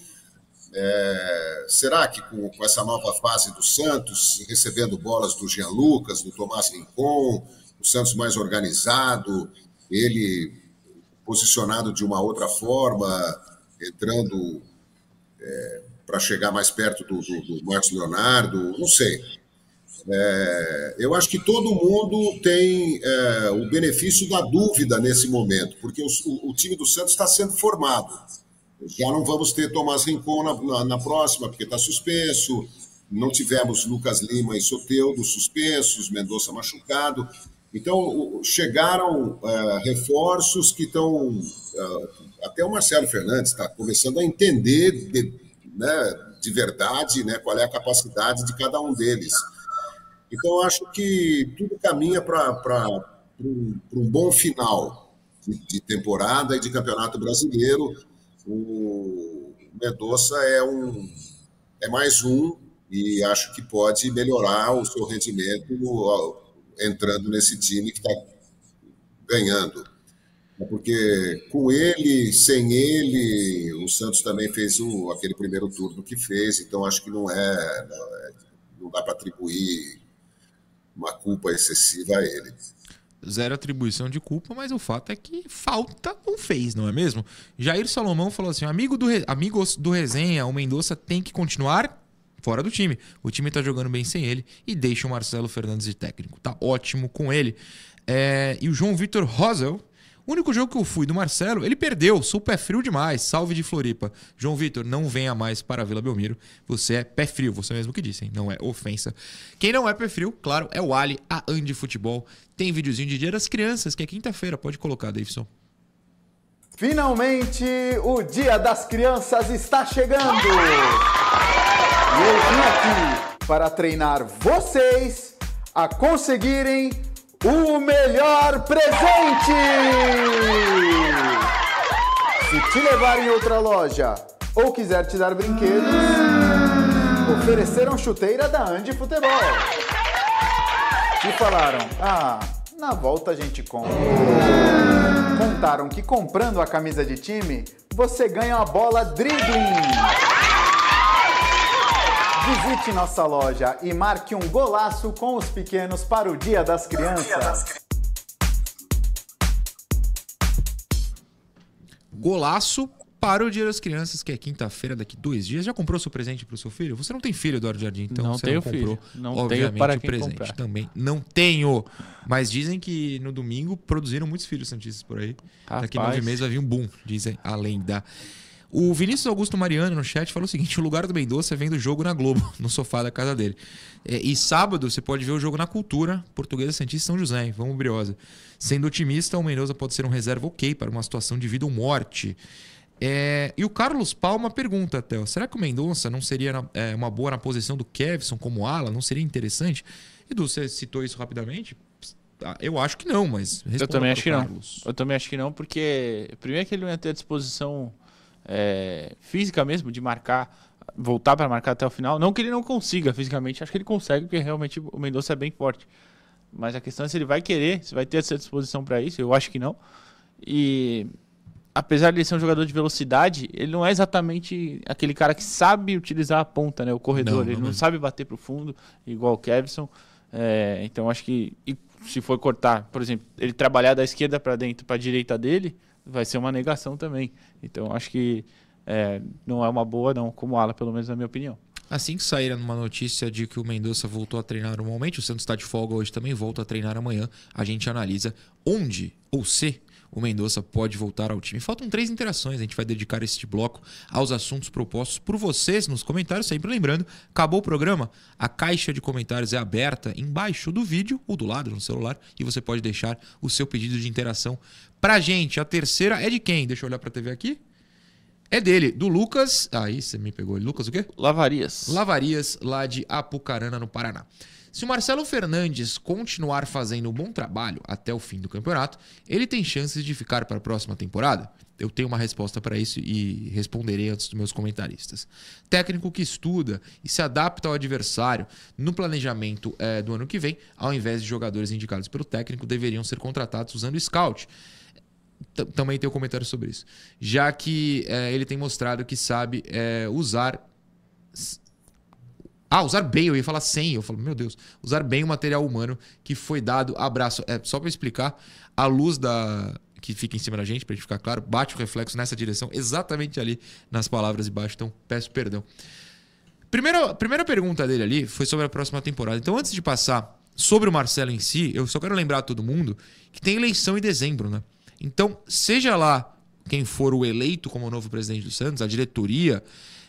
É, será que com, com, essa nova fase do Santos, recebendo bolas do Jean Lucas, do Tomás Rincon, o Santos mais organizado, ele posicionado de uma outra forma, entrando é, para chegar mais perto do, do, do, Marcos Leonardo, não sei. É, eu acho que todo mundo tem é, o benefício da dúvida nesse momento, porque o, o, o time do Santos está sendo formado já não vamos ter Tomás Rincon na, na, na próxima, porque está suspenso. Não tivemos Lucas Lima e Soteudo suspensos, Mendonça machucado. Então, chegaram uh, reforços que estão. Uh, até o Marcelo Fernandes está começando a entender de, né, de verdade né, qual é a capacidade de cada um deles. Então, acho que tudo caminha para um, um bom final de, de temporada e de campeonato brasileiro o Mendonça é um é mais um e acho que pode melhorar o seu rendimento entrando nesse time que está ganhando. Porque com ele, sem ele, o Santos também fez o, aquele primeiro turno que fez, então acho que não é. Não, é, não dá para atribuir uma culpa excessiva a ele zero atribuição de culpa, mas o fato é que falta não fez, não é mesmo? Jair Salomão falou assim: amigo do, amigos do resenha, o Mendonça tem que continuar fora do time. O time tá jogando bem sem ele e deixa o Marcelo Fernandes de técnico. Tá ótimo com ele. É, e o João Vitor Rosel o único jogo que eu fui do Marcelo, ele perdeu. Sou pé frio demais. Salve de Floripa. João Vitor, não venha mais para a Vila Belmiro. Você é pé frio, você mesmo que disse, hein? Não é ofensa. Quem não é pé frio, claro, é o Ali, a Andy Futebol. Tem videozinho de Dia das Crianças, que é quinta-feira. Pode colocar, Davidson. Finalmente, o Dia das Crianças está chegando! E eu vim aqui para treinar vocês a conseguirem o melhor presente! Se te levar em outra loja ou quiser te dar brinquedos, ofereceram chuteira da Andy Futebol. E falaram: Ah, na volta a gente compra. Contaram que comprando a camisa de time, você ganha a bola dribbling. Visite nossa loja e marque um golaço com os pequenos para o Dia das Crianças. Golaço para o Dia das Crianças, que é quinta-feira, daqui dois dias. Já comprou seu presente para o seu filho? Você não tem filho, Eduardo Jardim, então não você tenho não comprou. Filho. Não obviamente, tenho para o presente comprar. também. Não tenho. Mas dizem que no domingo produziram muitos filhos santistas por aí. Rapaz. Daqui nove meses vai vir um boom, dizem a lenda. O Vinícius Augusto Mariano no chat falou o seguinte: o lugar do Mendonça é vendo o jogo na Globo, [laughs] no sofá da casa dele. É, e sábado você pode ver o jogo na Cultura, Portuguesa Santista São José, hein? vamos briosa. Sendo otimista, o Mendonça pode ser um reserva ok para uma situação de vida ou morte. É, e o Carlos Palma pergunta, Theo, será que o Mendonça não seria na, é, uma boa na posição do Kevson como ala? Não seria interessante? Edu, você citou isso rapidamente? Ah, Eu acho que não, mas Eu também acho que não. Carlos. Eu também acho que não, porque primeiro que ele não ia ter a disposição é, física mesmo de marcar, voltar para marcar até o final. Não que ele não consiga fisicamente, acho que ele consegue, porque realmente o Mendonça é bem forte. Mas a questão é se ele vai querer, se vai ter essa disposição para isso. Eu acho que não. E apesar de ele ser um jogador de velocidade, ele não é exatamente aquele cara que sabe utilizar a ponta, né, o corredor. Não, ele não não mesmo. sabe bater pro fundo, igual o Kevson. É, então acho que se for cortar, por exemplo, ele trabalhar da esquerda para dentro, para a direita dele, vai ser uma negação também. Então acho que é, não é uma boa não, como ala, pelo menos na minha opinião. Assim que sair uma notícia de que o Mendonça voltou a treinar normalmente, o Santos está de folga hoje também, volta a treinar amanhã, a gente analisa onde ou se o Mendonça pode voltar ao time. Faltam três interações, a gente vai dedicar este bloco aos assuntos propostos por vocês nos comentários. Sempre lembrando, acabou o programa, a caixa de comentários é aberta embaixo do vídeo ou do lado no celular e você pode deixar o seu pedido de interação pra gente. A terceira é de quem? Deixa eu olhar pra TV aqui. É dele, do Lucas. Aí você me pegou. Lucas o quê? Lavarias. Lavarias, lá de Apucarana, no Paraná. Se o Marcelo Fernandes continuar fazendo um bom trabalho até o fim do campeonato, ele tem chances de ficar para a próxima temporada? Eu tenho uma resposta para isso e responderei antes dos meus comentaristas. Técnico que estuda e se adapta ao adversário no planejamento é, do ano que vem, ao invés de jogadores indicados pelo técnico, deveriam ser contratados usando scout também tem um comentário sobre isso. Já que é, ele tem mostrado que sabe é, usar. Ah, usar bem, eu ia falar sem. Eu falo, meu Deus, usar bem o material humano que foi dado. Abraço. É, só para explicar, a luz da que fica em cima da gente, para gente ficar claro, bate o reflexo nessa direção, exatamente ali nas palavras de baixo. Então, peço perdão. Primeira, primeira pergunta dele ali foi sobre a próxima temporada. Então, antes de passar sobre o Marcelo em si, eu só quero lembrar a todo mundo que tem eleição em dezembro, né? Então, seja lá quem for o eleito como novo presidente do Santos, a diretoria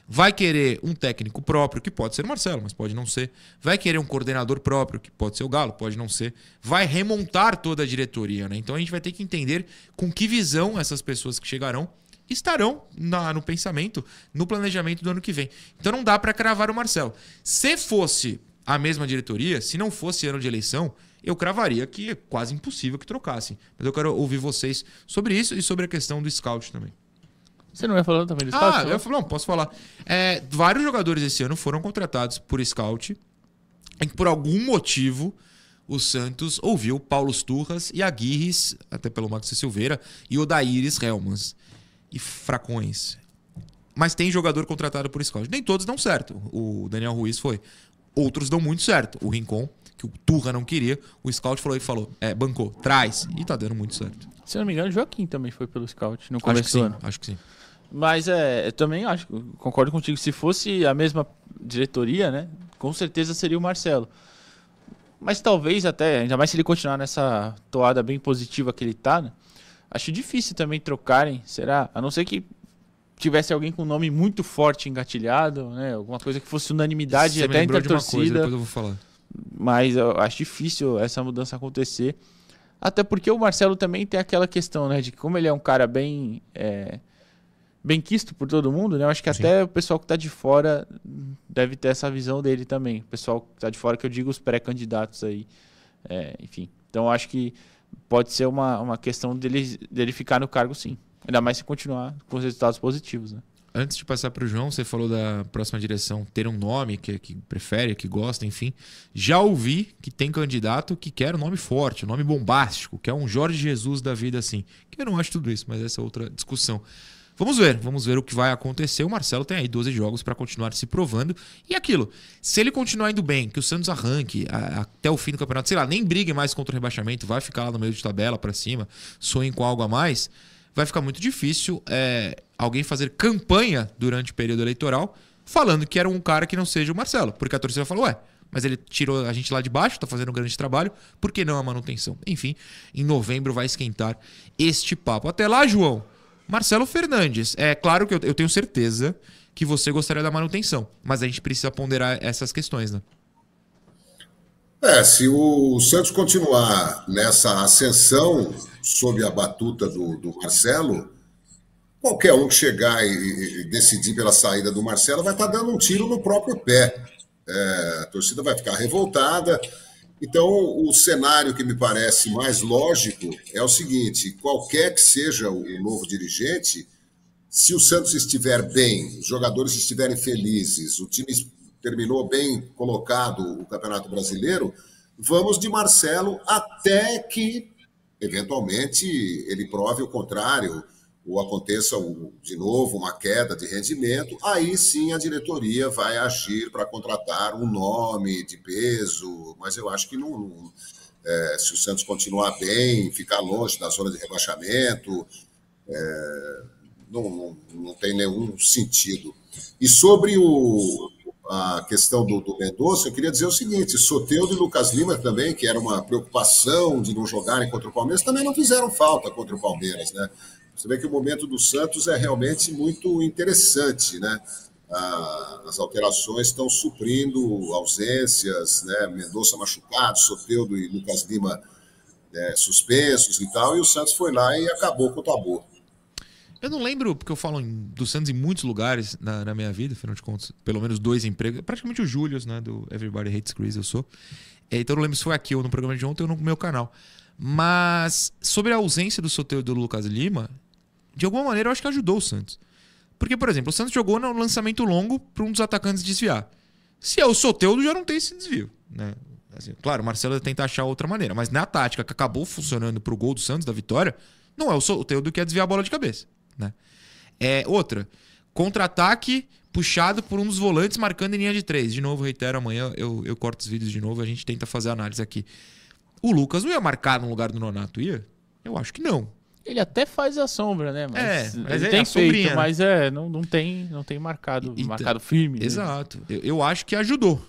vai querer um técnico próprio, que pode ser o Marcelo, mas pode não ser. Vai querer um coordenador próprio, que pode ser o Galo, pode não ser. Vai remontar toda a diretoria, né? Então a gente vai ter que entender com que visão essas pessoas que chegarão estarão na, no pensamento, no planejamento do ano que vem. Então não dá para cravar o Marcelo. Se fosse a mesma diretoria, se não fosse ano de eleição, eu cravaria que é quase impossível que trocassem. Mas eu quero ouvir vocês sobre isso e sobre a questão do scout também. Você não ia falando também do scout? Ah, eu falo, não, posso falar. É, vários jogadores esse ano foram contratados por scout em que por algum motivo o Santos ouviu Paulo Turras e Aguirres, até pelo Max Silveira, e o Daíris Helmans. E fracões. Mas tem jogador contratado por scout. Nem todos dão certo. O Daniel Ruiz foi. Outros dão muito certo. O Rincon que o Turra não queria, o Scout falou e falou, é, bancou, traz. E tá dando muito certo. Se não me engano, o Joaquim também foi pelo Scout no começo acho que sim. Acho que sim. Mas é, eu também acho, concordo contigo. Se fosse a mesma diretoria, né? Com certeza seria o Marcelo. Mas talvez até, ainda mais se ele continuar nessa toada bem positiva que ele tá, né? Acho difícil também trocarem, será? A não ser que tivesse alguém com um nome muito forte engatilhado, né? Alguma coisa que fosse unanimidade Você até entre a uma coisa, torcida. depois eu vou falar. Mas eu acho difícil essa mudança acontecer. Até porque o Marcelo também tem aquela questão, né? De que como ele é um cara bem. É, bem quisto por todo mundo, né? Eu acho que Sim. até o pessoal que tá de fora deve ter essa visão dele também. O pessoal que tá de fora, que eu digo os pré-candidatos aí. É, enfim. Então eu acho que pode ser uma, uma questão dele, dele ficar no cargo sim. Ainda mais se continuar com os resultados positivos, né? Antes de passar para o João, você falou da próxima direção ter um nome que, que prefere, que gosta, enfim. Já ouvi que tem candidato que quer um nome forte, um nome bombástico, que é um Jorge Jesus da vida assim. Que eu não acho tudo isso, mas essa é outra discussão. Vamos ver, vamos ver o que vai acontecer. O Marcelo tem aí 12 jogos para continuar se provando. E aquilo, se ele continuar indo bem, que o Santos arranque a- até o fim do campeonato, sei lá, nem brigue mais contra o rebaixamento, vai ficar lá no meio de tabela para cima, sonhe com algo a mais, vai ficar muito difícil é, alguém fazer campanha durante o período eleitoral falando que era um cara que não seja o Marcelo. Porque a torcida falou, ué, mas ele tirou a gente lá de baixo, tá fazendo um grande trabalho, por que não a manutenção? Enfim, em novembro vai esquentar este papo. Até lá, João. Marcelo Fernandes. É claro que eu, eu tenho certeza que você gostaria da manutenção, mas a gente precisa ponderar essas questões, né? É, se o Santos continuar nessa ascensão sob a batuta do, do Marcelo, qualquer um que chegar e, e decidir pela saída do Marcelo vai estar dando um tiro no próprio pé. É, a torcida vai ficar revoltada. Então, o cenário que me parece mais lógico é o seguinte: qualquer que seja o novo dirigente, se o Santos estiver bem, os jogadores estiverem felizes, o time terminou bem colocado o Campeonato Brasileiro, vamos de Marcelo até que, eventualmente, ele prove o contrário, ou aconteça de novo uma queda de rendimento, aí sim a diretoria vai agir para contratar um nome de peso, mas eu acho que não. não- é, se o Santos continuar bem, ficar longe da zona de rebaixamento, é, não, não, não tem nenhum sentido. E sobre o, a questão do, do Mendonça, eu queria dizer o seguinte: Soteudo e Lucas Lima também, que era uma preocupação de não jogarem contra o Palmeiras, também não fizeram falta contra o Palmeiras, né? Você vê que o momento do Santos é realmente muito interessante, né? Ah, as alterações estão suprindo ausências, né? Mendonça machucado, Soteudo e Lucas Lima é, suspensos e tal, e o Santos foi lá e acabou com o tabu. Eu não lembro, porque eu falo em, do Santos em muitos lugares na, na, minha vida, afinal de contas, pelo menos dois empregos. Praticamente o Julius, né? Do Everybody Hates Chris, eu sou. É, então eu não lembro se foi aqui ou no programa de ontem ou no meu canal. Mas sobre a ausência do sorteio do Lucas Lima, de alguma maneira eu acho que ajudou o Santos. Porque, por exemplo, o Santos jogou no lançamento longo para um dos atacantes desviar. Se é o Soteudo, já não tem esse desvio. Né? Assim, claro, o Marcelo tenta achar outra maneira, mas na tática que acabou funcionando para o gol do Santos, da vitória, não é o Soteudo que quer desviar a bola de cabeça. Né? É, outra, contra-ataque puxado por um dos volantes marcando em linha de três. De novo, reitero, amanhã eu, eu corto os vídeos de novo a gente tenta fazer análise aqui. O Lucas não ia marcar no lugar do Nonato, ia? Eu acho que não. Ele até faz a sombra, né? Mas é, mas ele é tem feito, né? mas é, não, não tem, não tem marcado, então, marcado firme. Né? Exato. Eu, eu acho que ajudou,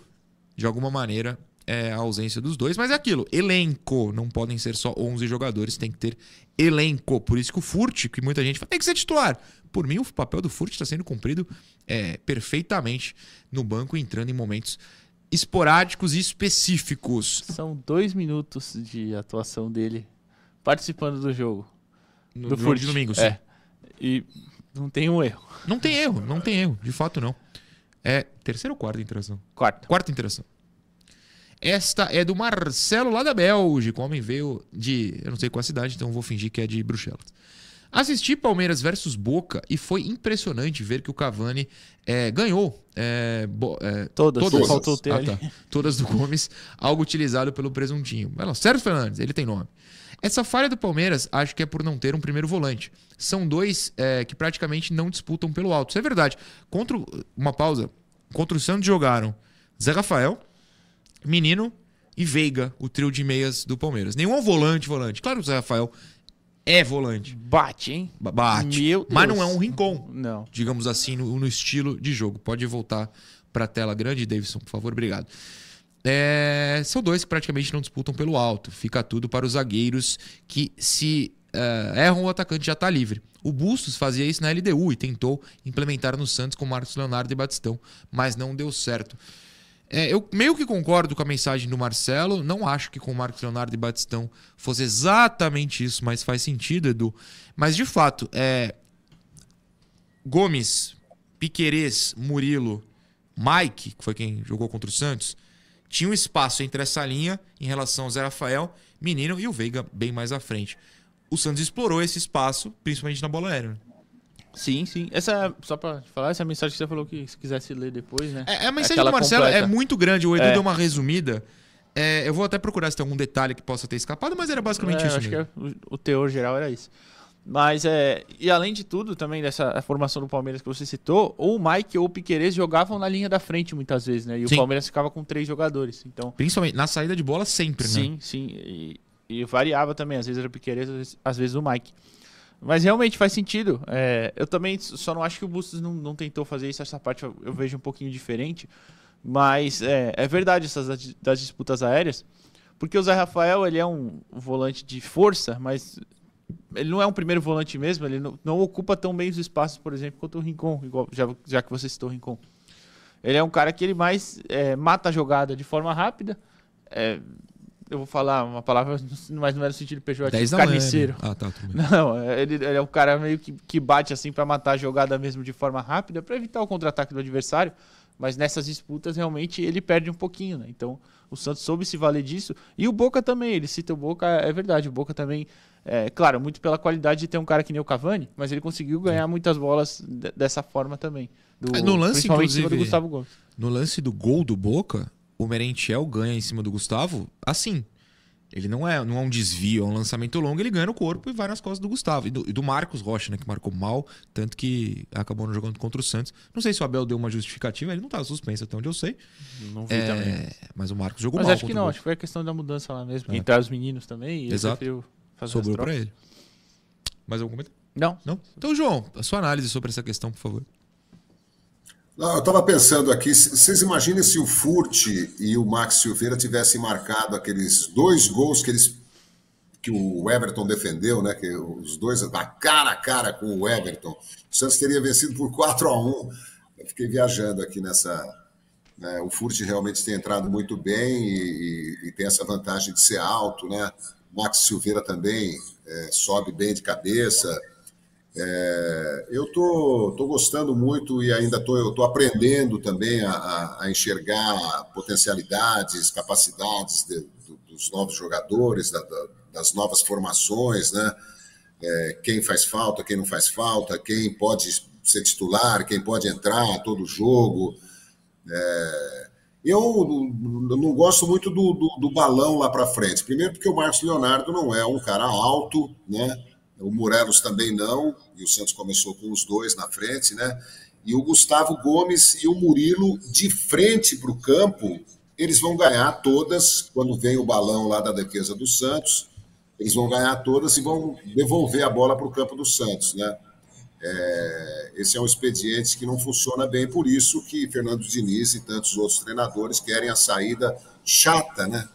de alguma maneira, é, a ausência dos dois, mas é aquilo, elenco, não podem ser só 11 jogadores, tem que ter elenco. Por isso que o Furt, que muita gente fala, tem que ser titular. Por mim, o papel do Furt está sendo cumprido é, perfeitamente no banco, entrando em momentos esporádicos e específicos. São dois minutos de atuação dele participando do jogo. No do Furt de domingo, sim. É. E não tem um erro. Não tem erro, não tem erro, de fato não. É terceira ou quarta interação? Quarta. Quarta interação. Esta é do Marcelo lá da Bélgica. O homem veio de. Eu não sei qual a cidade, então vou fingir que é de Bruxelas. Assisti Palmeiras versus Boca e foi impressionante ver que o Cavani é, ganhou. É, bo, é, todas, todas, faltou ah, tá. todas do Gomes, algo utilizado pelo presuntinho. Mas não, Sérgio Fernandes, ele tem nome. Essa falha do Palmeiras acho que é por não ter um primeiro volante. São dois é, que praticamente não disputam pelo alto. Isso é verdade. Contra uma pausa, contra o Santos jogaram Zé Rafael, Menino e Veiga, o trio de meias do Palmeiras. Nenhum volante, volante. Claro que o Zé Rafael é volante. Bate, hein? Bate. Meu mas não é um rincon. Não. Digamos assim, no, no estilo de jogo. Pode voltar para a tela grande, Davidson, por favor. Obrigado. É, são dois que praticamente não disputam pelo alto. Fica tudo para os zagueiros que, se uh, erram, o atacante já está livre. O Bustos fazia isso na LDU e tentou implementar no Santos com Marcos Leonardo e Batistão, mas não deu certo. É, eu meio que concordo com a mensagem do Marcelo. Não acho que com o Marcos Leonardo e Batistão fosse exatamente isso, mas faz sentido, Edu. Mas de fato, é... Gomes, Piquerez, Murilo, Mike, que foi quem jogou contra o Santos, tinha um espaço entre essa linha em relação ao Zé Rafael, Menino e o Veiga bem mais à frente. O Santos explorou esse espaço, principalmente na bola aérea. Sim, sim. Essa, só pra falar, essa mensagem que você falou que se quisesse ler depois, né? É, a mensagem é do Marcelo completa. é muito grande. O Edu é. deu uma resumida. É, eu vou até procurar se tem algum detalhe que possa ter escapado, mas era basicamente é, isso. Acho mesmo. que o, o teor geral era isso. Mas é. E além de tudo, também dessa formação do Palmeiras que você citou, ou o Mike ou o Piqueires jogavam na linha da frente muitas vezes, né? E sim. o Palmeiras ficava com três jogadores. Então, Principalmente na saída de bola sempre, sim, né? Sim, sim. E, e, variava também. Às vezes era o Piqueires, às vezes, às vezes o Mike. Mas realmente faz sentido. É, eu também só não acho que o Bustos não, não tentou fazer isso. Essa parte eu, vejo um pouquinho diferente. Mas é, é verdade essas das disputas aéreas. Porque o Zé Rafael ele é um volante de força, mas ele não é um primeiro volante mesmo. Ele não, não ocupa tão bem os espaços, por exemplo, quanto o Rincon, igual, já, já que você citou o Rincon. Ele é um cara que ele mais é, mata a jogada de forma rápida. É, eu vou falar uma palavra, [laughs] mas não é no sentido pejorativo, carniceiro. Ah, tá, não, ele, ele, é um cara meio que, que bate assim para matar a jogada mesmo de forma rápida, para evitar o contra-ataque do adversário. Mas nessas disputas, realmente, ele perde um pouquinho, né? Então, o Santos soube se valer disso. E o Boca também, ele cita o Boca, é verdade. O Boca também, é, claro, muito pela qualidade de ter um cara que nem o Cavani, mas ele conseguiu ganhar muitas bolas dessa forma também. Do, é, no lance, inclusive, do Gustavo Gomes. No lance do gol do Boca, o Merentiel ganha em cima do Gustavo assim. Ele não é, não é um desvio, é um lançamento longo, ele ganha no corpo e vai nas costas do Gustavo. E do, e do Marcos Rocha, né, que marcou mal, tanto que acabou não jogando contra o Santos. Não sei se o Abel deu uma justificativa, ele não estava suspenso até onde eu sei. Não vi é, também. Mas o Marcos jogou mas mal. Mas acho que não, acho que foi a questão da mudança lá mesmo. É. Entrar os meninos também e Exato. ele fazer Sobrou para ele. Mais algum comentário? Não. Não? Então, João, a sua análise sobre essa questão, por favor. Eu estava pensando aqui, vocês imaginem se o Furt e o Max Silveira tivessem marcado aqueles dois gols que eles que o Everton defendeu, né? Que os dois a cara a cara com o Everton. O Santos teria vencido por 4 a 1 Eu fiquei viajando aqui nessa. Né, o Furt realmente tem entrado muito bem e, e, e, tem essa vantagem de ser alto, né? O Max Silveira também é, sobe bem de cabeça. É, eu tô, tô gostando muito e ainda tô, eu tô aprendendo também a, a enxergar potencialidades, capacidades de, dos novos jogadores, da, da, das novas formações, né? É, quem faz falta, quem não faz falta, quem pode ser titular, quem pode entrar todo jogo. É, eu não gosto muito do, do, do balão lá para frente. Primeiro, porque o Marcos Leonardo não é um cara alto, né? O Morelos também não, e o Santos começou com os dois na frente, né? E o Gustavo Gomes e o Murilo de frente para o campo, eles vão ganhar todas quando vem o balão lá da defesa do Santos. Eles vão ganhar todas e vão devolver a bola para o campo do Santos, né? É, esse é um expediente que não funciona bem, por isso que Fernando Diniz e tantos outros treinadores querem a saída chata, né?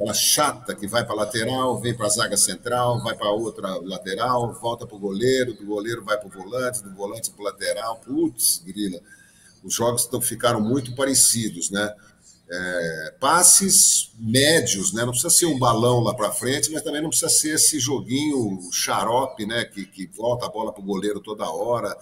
Aquela chata que vai para lateral, vem para a zaga central, vai para outra lateral, volta para o goleiro, do goleiro vai para o volante, do volante para o lateral. Putz, grila. Os jogos então, ficaram muito parecidos, né? É, passes médios, né? Não precisa ser um balão lá para frente, mas também não precisa ser esse joguinho xarope, né? Que, que volta a bola para o goleiro toda hora.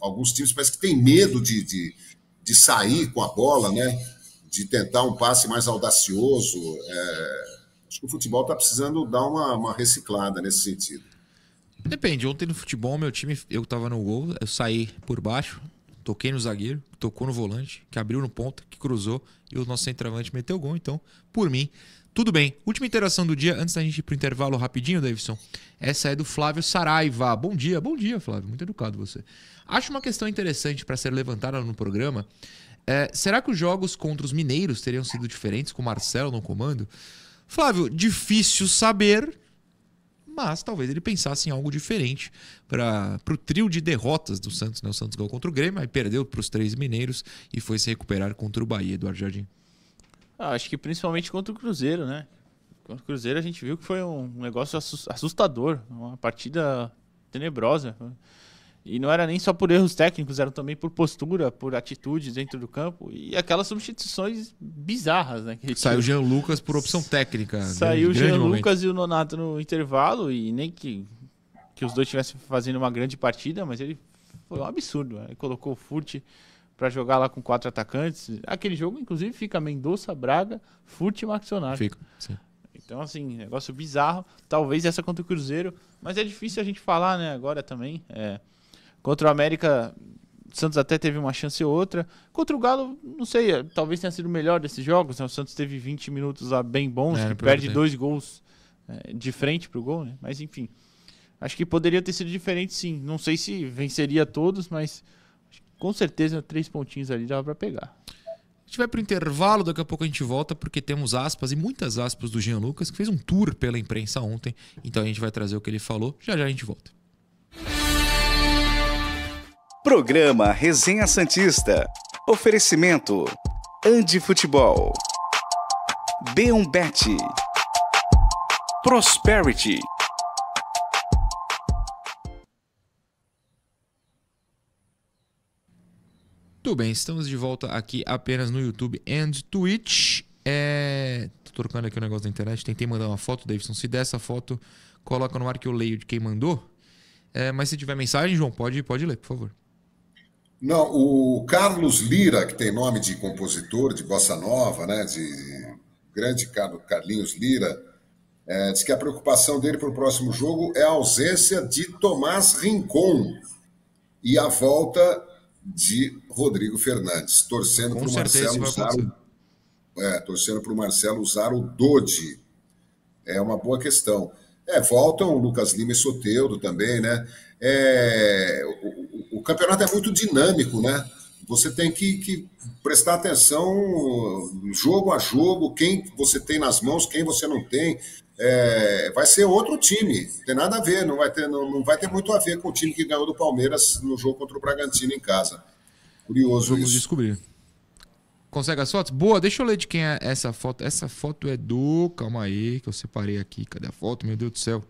Alguns times parece que tem medo de, de, de sair com a bola, né? De tentar um passe mais audacioso. É, acho que o futebol está precisando dar uma, uma, reciclada nesse sentido. Depende. Ontem no futebol, meu time, eu estava no gol, eu saí por baixo, toquei no zagueiro, tocou no volante, que abriu no ponta, que cruzou, e o nosso centroavante meteu o gol. Então, por mim, tudo bem. Última interação do dia, antes da gente ir pro intervalo rapidinho, Davidson. Essa é do Flávio Saraiva. Bom dia, bom dia, Flávio. Muito educado você. Acho uma questão interessante para ser levantada no programa é, será que os jogos contra os mineiros teriam sido diferentes com o Marcelo no comando? Flávio, difícil saber, mas talvez ele pensasse em algo diferente para o trio de derrotas do Santos. Né? O Santos ganhou contra o Grêmio, aí perdeu para os três mineiros e foi se recuperar contra o Bahia, Eduardo Jardim. Ah, acho que principalmente contra o Cruzeiro, né? Contra o Cruzeiro a gente viu que foi um negócio assustador, uma partida tenebrosa. E não era nem só por erros técnicos, era também por postura, por atitudes dentro do campo e aquelas substituições bizarras, né? Saiu o Jean Lucas por opção técnica. Saiu o Jean Lucas e o Nonato no intervalo e nem que, que os dois estivessem fazendo uma grande partida, mas ele foi um absurdo. Né? Ele colocou o Furt para jogar lá com quatro atacantes. Aquele jogo, inclusive, fica Mendonça, Braga, Furt e Maxonato. Fica, sim. Então, assim, negócio bizarro. Talvez essa contra o Cruzeiro, mas é difícil a gente falar, né, agora também. É Contra o América, o Santos até teve uma chance ou outra. Contra o Galo, não sei, talvez tenha sido o melhor desses jogos. Né? O Santos teve 20 minutos lá bem bons, é, que perde dois gols é, de frente pro gol, né? Mas enfim, acho que poderia ter sido diferente sim. Não sei se venceria todos, mas com certeza três pontinhos ali dava para pegar. A gente vai pro intervalo, daqui a pouco a gente volta, porque temos aspas e muitas aspas do Jean Lucas, que fez um tour pela imprensa ontem. Então a gente vai trazer o que ele falou. Já já a gente volta. Programa Resenha Santista. Oferecimento: Andi Futebol. B1Bet. Prosperity. Tudo bem, estamos de volta aqui apenas no YouTube and Twitch. É... Tô trocando aqui o um negócio da internet. Tentei mandar uma foto, Davidson. Se der essa foto, coloca no ar que eu leio de quem mandou. É, mas se tiver mensagem, João, pode, pode ler, por favor. Não, o Carlos Lira, que tem nome de compositor de bossa nova, né, de grande Carlinhos Lira, é, diz que a preocupação dele para o próximo jogo é a ausência de Tomás Rincon e a volta de Rodrigo Fernandes, torcendo para o Marcelo usar o, é, torcendo para o Marcelo usar o Dodi. É uma boa questão. É, voltam o Lucas Lima e Soteudo também, né? É, o, o, campeonato é muito dinâmico, né? Você tem que, que, prestar atenção jogo a jogo, quem você tem nas mãos, quem você não tem. É, vai ser outro time, não tem nada a ver, não vai, ter, não, não vai ter muito a ver com o time que ganhou do Palmeiras no jogo contra o Bragantino em casa. Curioso Vamos isso. descobrir. Consegue as fotos? Boa, deixa eu ler de quem é essa foto. Essa foto é do. Calma aí, que eu separei aqui. Cadê a foto? Meu Deus do céu.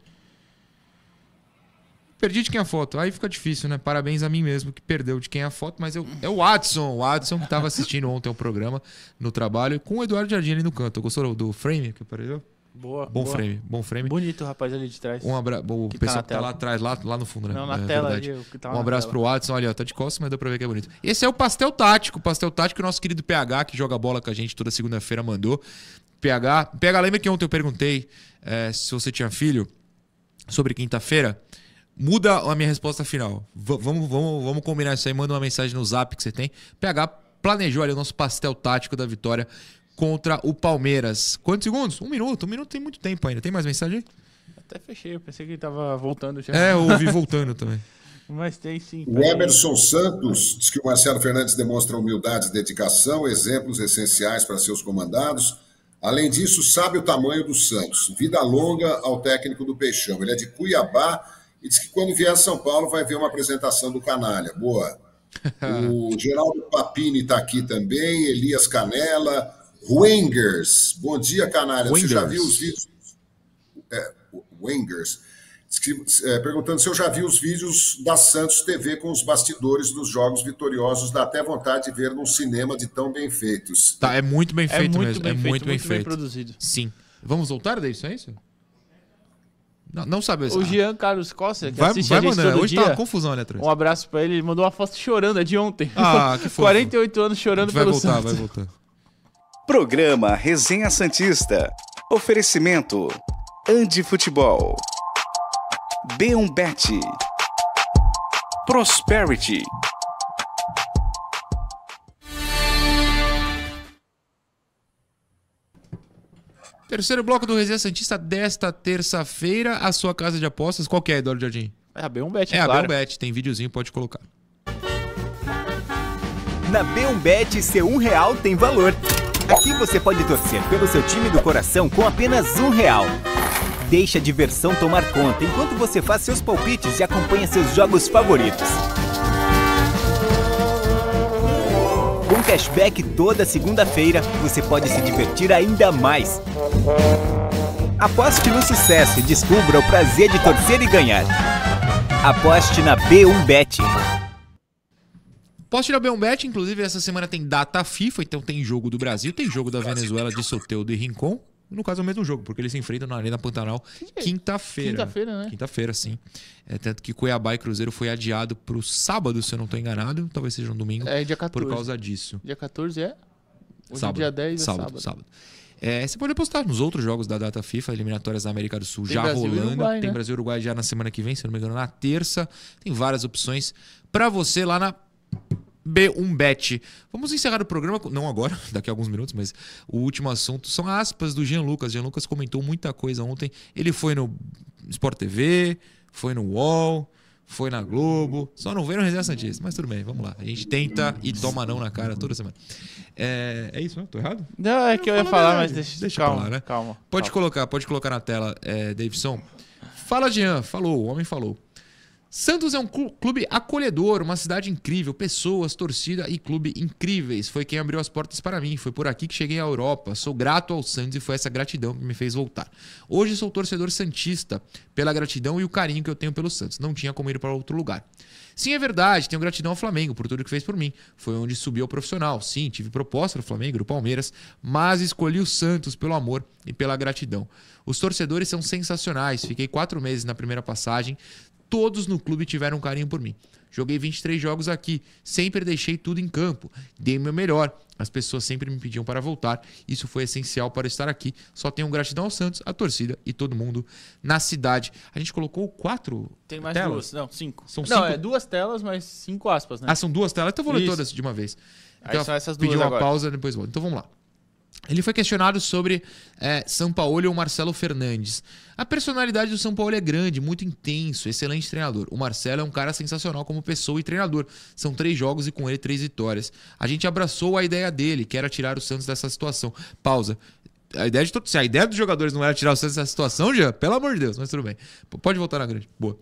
Perdi de quem é a foto. Aí fica difícil, né? Parabéns a mim mesmo que perdeu de quem é a foto, mas eu, é o Watson. O Watson que estava assistindo ontem o programa no trabalho com o Eduardo Jardim ali no canto. Gostou do frame que apareceu? Boa. Bom boa. frame, bom frame. Bonito o rapaz ali de trás. Um abraço. O Que tá pessoal na que tá lá atrás, lá, lá no fundo, né? Não, na É tela verdade. ali, tá Um abraço tela. pro Watson. Olha, ó, tá de costas, mas deu pra ver que é bonito. Esse é o Pastel Tático. Pastel Tático, que o nosso querido PH, que joga bola com a gente toda segunda-feira, mandou. PH, PH, lembra que ontem eu perguntei eh, se você tinha filho sobre quinta-feira? Muda a minha resposta final. V- vamos, vamos, vamos combinar isso aí. Manda uma mensagem no zap que você tem. PH planejou ali o nosso pastel tático da vitória contra o Palmeiras. Quantos segundos? Um minuto. Um minuto tem muito tempo ainda. Tem mais mensagem aí? Até fechei, eu pensei que ele tava voltando já. É, eu ouvi [laughs] voltando também. Mas tem sim. O Emerson Santos diz que o Marcelo Fernandes demonstra humildade e dedicação, exemplos essenciais para seus comandados. Além disso, sabe o tamanho do Santos. Vida longa ao técnico do Peixão. Ele é de Cuiabá e diz que quando vier a São Paulo vai ver uma apresentação do Canalha. Boa. [laughs] O Geraldo Papini está aqui também, Elias Canela, Wengers. Bom dia, Canalha. Você já viu os vídeos? É, Wengers. É, perguntando se eu já vi os vídeos da Santos TV com os bastidores dos jogos vitoriosos. Dá até vontade de ver num cinema de tão bem feitos. Tá, é muito bem É feito muito mesmo. bem é feito, muito bem muito bem feito. produzido. Sim. Vamos voltar, Davidson? É isso? Não, não sabe. O Jean Carlos Costa, que vai, assiste vai a gente mandando. todo Hoje dia, tá uma confusão ali atrás. um abraço pra ele. Ele mandou uma foto chorando, é de ontem. Ah, que [laughs] fofo. 48 anos chorando vai pelo voltar, Santos. vai voltar. Programa Resenha Santista. Oferecimento: Andi Futebol. B1Bet. Prosperity. Terceiro bloco do Resenha Santista desta terça-feira. A sua casa de apostas. Qual que é, Eduardo Jardim? É a B1Bet, É a claro. Belbet. Tem videozinho, pode colocar. Na B1Bet, seu um real tem valor. Aqui você pode torcer pelo seu time do coração com apenas um real. Deixe a diversão tomar conta enquanto você faz seus palpites e acompanha seus jogos favoritos. Com cashback toda segunda-feira, você pode se divertir ainda mais. Aposte no sucesso e descubra o prazer de torcer e ganhar. Aposte na B1Bet. Posso tirar bem um bet, inclusive essa semana tem data FIFA, então tem jogo do Brasil, tem jogo da Venezuela de Soteldo e Rincon. No caso é o mesmo jogo, porque eles se enfrentam na Arena Pantanal quinta-feira. Quinta-feira, né? Quinta-feira, sim. É, tanto que Cuiabá e Cruzeiro foi adiado pro sábado, se eu não tô enganado. Talvez seja um domingo. É dia 14. por causa disso. Dia 14 é? Hoje sábado. dia 10 é sábado. sábado. sábado. É, você pode apostar nos outros jogos da data FIFA, eliminatórias da América do Sul Tem já Brasil rolando. Uruguai, tem né? Brasil e Uruguai já na semana que vem, se eu não me engano, na terça. Tem várias opções pra você lá na B1Bet. Vamos encerrar o programa, não agora, [laughs] daqui a alguns minutos, mas o último assunto são aspas do Jean Lucas. Jean Lucas comentou muita coisa ontem. Ele foi no Sport TV, foi no UOL, foi na Globo. Só não veio no Resenha Santista, mas tudo bem, vamos lá. A gente tenta e toma não na cara toda semana. É, é isso, né? Tô errado? Não, é que eu ia falo a falar, mas deixa, Deixa calma, lá, né? calma. Pode calma. colocar, pode colocar na tela, é, Davidson. Fala, Jean. Falou, o homem falou. Santos é um clu- clube acolhedor, uma cidade incrível, pessoas, torcida e clube incríveis. Foi quem abriu as portas para mim. Foi por aqui que cheguei à Europa. Sou grato ao Santos e foi essa gratidão que me fez voltar. Hoje sou torcedor santista pela gratidão e o carinho que eu tenho pelo Santos. Não tinha como ir para outro lugar. Sim, é verdade, tenho gratidão ao Flamengo por tudo que fez por mim. Foi onde subi ao profissional. Sim, tive proposta do Flamengo, do Palmeiras, mas escolhi o Santos pelo amor e pela gratidão. Os torcedores são sensacionais. Fiquei quatro meses na primeira passagem. Todos no clube tiveram um carinho por mim. Joguei 23 jogos aqui, sempre deixei tudo em campo, dei o meu melhor. As pessoas sempre me pediam para voltar, isso foi essencial para estar aqui. Só tenho gratidão ao Santos, à torcida e todo mundo na cidade. A gente colocou quatro Tem mais telas? duas. Não, cinco. São não, cinco? é duas telas, mas cinco aspas, né? Ah, são duas telas? Então eu vou ler Isso. todas de uma vez. Aí Então, são essas duas uma agora. pausa, depois volto. Então vamos lá. Ele foi questionado sobre é, São Paulo e o Marcelo Fernandes. A personalidade do São Paulo é grande, muito intenso, excelente treinador. O Marcelo é um cara sensacional como pessoa e treinador. São três jogos e com ele três vitórias. A gente abraçou a ideia dele, que era tirar o Santos dessa situação. Pausa. A ideia de todo... Se a ideia dos jogadores não era tirar o Santos dessa situação, já, pelo amor de Deus, mas tudo bem. Pode voltar na grande. Boa.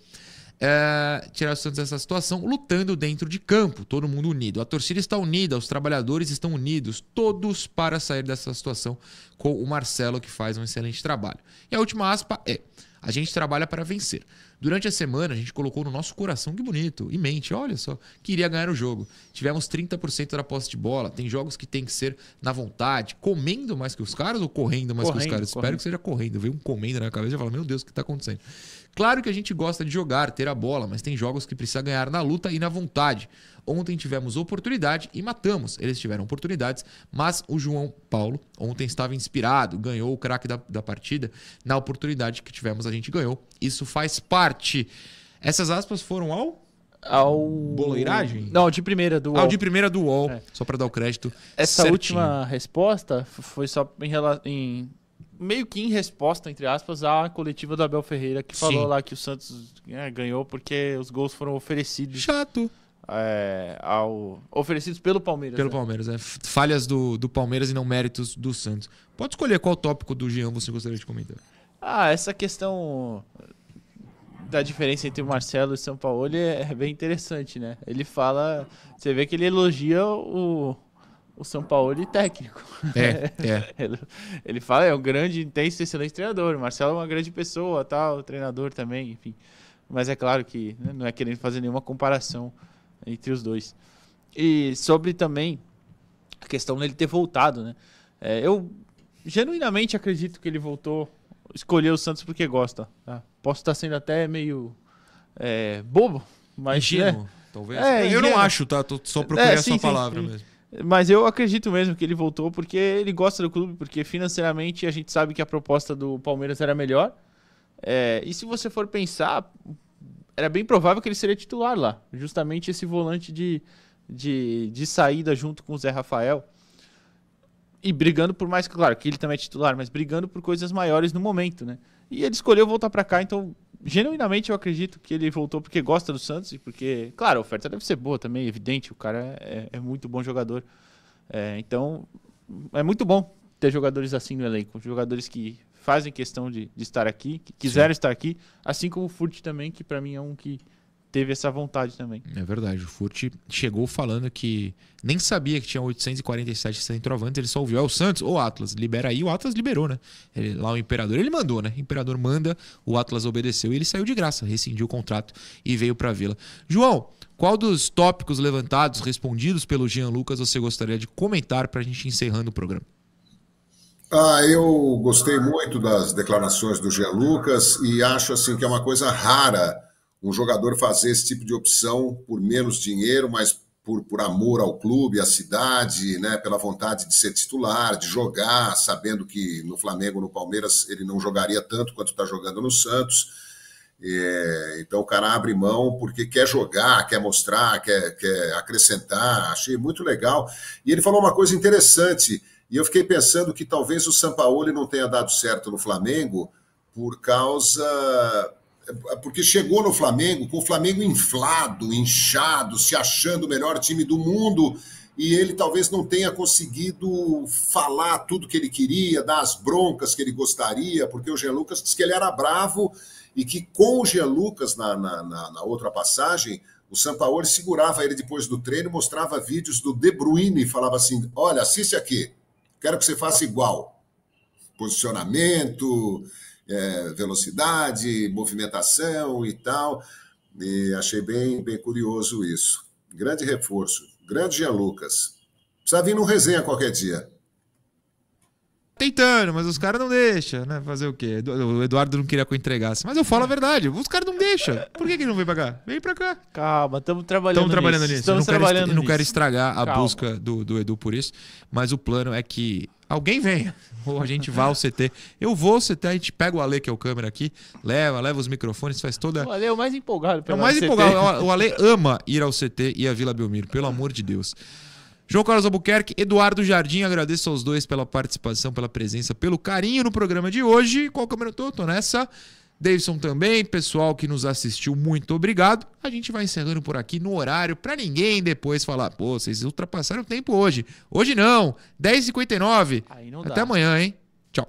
É, tirar o Santos dessa situação lutando dentro de campo, todo mundo unido. A torcida está unida, os trabalhadores estão unidos, todos para sair dessa situação com o Marcelo, que faz um excelente trabalho. E a última aspa é: a gente trabalha para vencer. Durante a semana, a gente colocou no nosso coração, que bonito, em mente, olha só, queria ganhar o jogo. Tivemos 30% da posse de bola. Tem jogos que tem que ser na vontade, comendo mais que os caras ou correndo mais Correndo, que os caras? correndo. Espero que seja correndo. Veio um comendo na cabeça e fala: Meu Deus, o que está acontecendo? Claro que a gente gosta de jogar, ter a bola, mas tem jogos que precisa ganhar na luta e na vontade. Ontem tivemos oportunidade e matamos. Eles tiveram oportunidades, mas o João Paulo ontem estava inspirado, ganhou o craque da, da partida. Na oportunidade que tivemos, a gente ganhou. Isso faz parte. Essas aspas foram ao. Ao. Boloiragem? Não, de primeira, do. Ao UOL. de primeira do UOL, É. só para dar o crédito. Essa certinho. última resposta foi só em, rela- em- meio que em resposta, entre aspas, à coletiva do Abel Ferreira, que falou Sim. lá que o Santos é, ganhou porque os gols foram oferecidos Chato é, ao oferecidos pelo Palmeiras. pelo né? Palmeiras. É. Falhas do, do Palmeiras e não méritos do Santos. Pode escolher qual tópico do Jean você gostaria de comentar. Ah, essa questão da diferença entre o Marcelo e o São Paulo é é bem interessante, né? Ele fala, você vê que ele elogia o, o São Paulo técnico. É, é. [laughs] Ele, ele fala, é um grande, intenso excelente treinador. O Marcelo é uma grande pessoa, tal, treinador também, enfim. Mas é claro que né, não é querendo fazer nenhuma comparação entre os dois. E sobre também a questão dele ter voltado, né? É, eu genuinamente acredito que ele voltou, escolheu o Santos porque gosta. tá? Posso estar sendo até meio é, bobo, mas né, Ingênuo, talvez. É, eu não acho, tá? Tô só procurei É, a sua sim, sim, palavra sim. mesmo. Mas eu acredito mesmo que ele voltou porque ele gosta do clube, porque financeiramente a gente sabe que a proposta do Palmeiras era melhor. É, e se você for pensar, era bem provável que ele seria titular lá. Justamente esse volante de, de, de saída junto com o Zé Rafael. E brigando por mais, claro, que ele também é titular, mas brigando por coisas maiores no momento, né? E ele escolheu voltar pra cá, então, genuinamente eu acredito que ele voltou porque gosta do Santos e porque, claro, a oferta deve ser boa também, evidente, o cara é, é muito bom jogador. É, então, é muito bom ter jogadores assim no elenco, jogadores que fazem questão de, de estar aqui, que quiseram estar aqui, assim como o Furt também, que pra mim é um que teve essa vontade também. É verdade. O Furt chegou falando que nem sabia que tinha 847 centroavantes, ele só ouviu. É o Santos ou o Atlas? Libera aí. O Atlas liberou, né? Ele- lá o Imperador, ele mandou, né? O Imperador manda, o Atlas obedeceu e ele saiu de graça, rescindiu o contrato e veio pra Vila. João, qual dos tópicos levantados, respondidos pelo Jean Lucas, você gostaria de comentar pra gente ir encerrando o programa? Ah, eu gostei muito das declarações do Jean Lucas e acho assim que é uma coisa rara um jogador fazer esse tipo de opção por menos dinheiro, mas por, por amor ao clube, à cidade, né, pela vontade de ser titular, de jogar, sabendo que no Flamengo, no Palmeiras, ele não jogaria tanto quanto está jogando no Santos. É, então o cara abre mão porque quer jogar, quer mostrar, quer, quer acrescentar. Achei muito legal. E ele falou uma coisa interessante. E eu fiquei pensando que talvez o Sampaoli não tenha dado certo no Flamengo por causa. Porque chegou no Flamengo com o Flamengo inflado, inchado, se achando o melhor time do mundo, e ele talvez não tenha conseguido falar tudo que ele queria, dar as broncas que ele gostaria, porque o Jean Lucas disse que ele era bravo e que com o Jean Lucas na, na, na, na outra passagem, o Sampaoli segurava ele depois do treino, mostrava vídeos do De Bruyne e falava assim: olha, assiste aqui, quero que você faça igual. Posicionamento, é, velocidade, movimentação e tal. E achei bem, bem curioso isso. Grande reforço. Grande Jean Lucas. Precisa vir no resenha qualquer dia. Tentando, mas os caras não deixam, né? Fazer o quê? O Eduardo não queria que eu entregasse. Mas eu falo a verdade, os caras não deixam. Por que, que não vem pra cá? Vem pra cá. Calma, estamos trabalhando Estamos trabalhando nisso. Estamos não quero, trabalhando est- não nisso. quero estragar a Calma. busca do, do Edu por isso, mas o plano é que alguém venha. [laughs] Ou a gente vá ao CT. Eu vou ao CT, a gente pega o Ale, que é o câmera aqui, leva, leva os microfones, faz toda. O Ale é o mais empolgado. É pelo o mais CT. empolgado. O Ale ama ir ao CT e à Vila Belmiro, pelo amor de Deus. João Carlos Albuquerque, Eduardo Jardim, agradeço aos dois pela participação, pela presença, pelo carinho no programa de hoje. Qual câmera eu tô? Tô nessa. Davidson também, pessoal que nos assistiu, muito obrigado. A gente vai encerrando por aqui no horário para ninguém depois falar, pô, vocês ultrapassaram o tempo hoje. Hoje não, 10h59. Aí não Até dá. amanhã, hein? Tchau.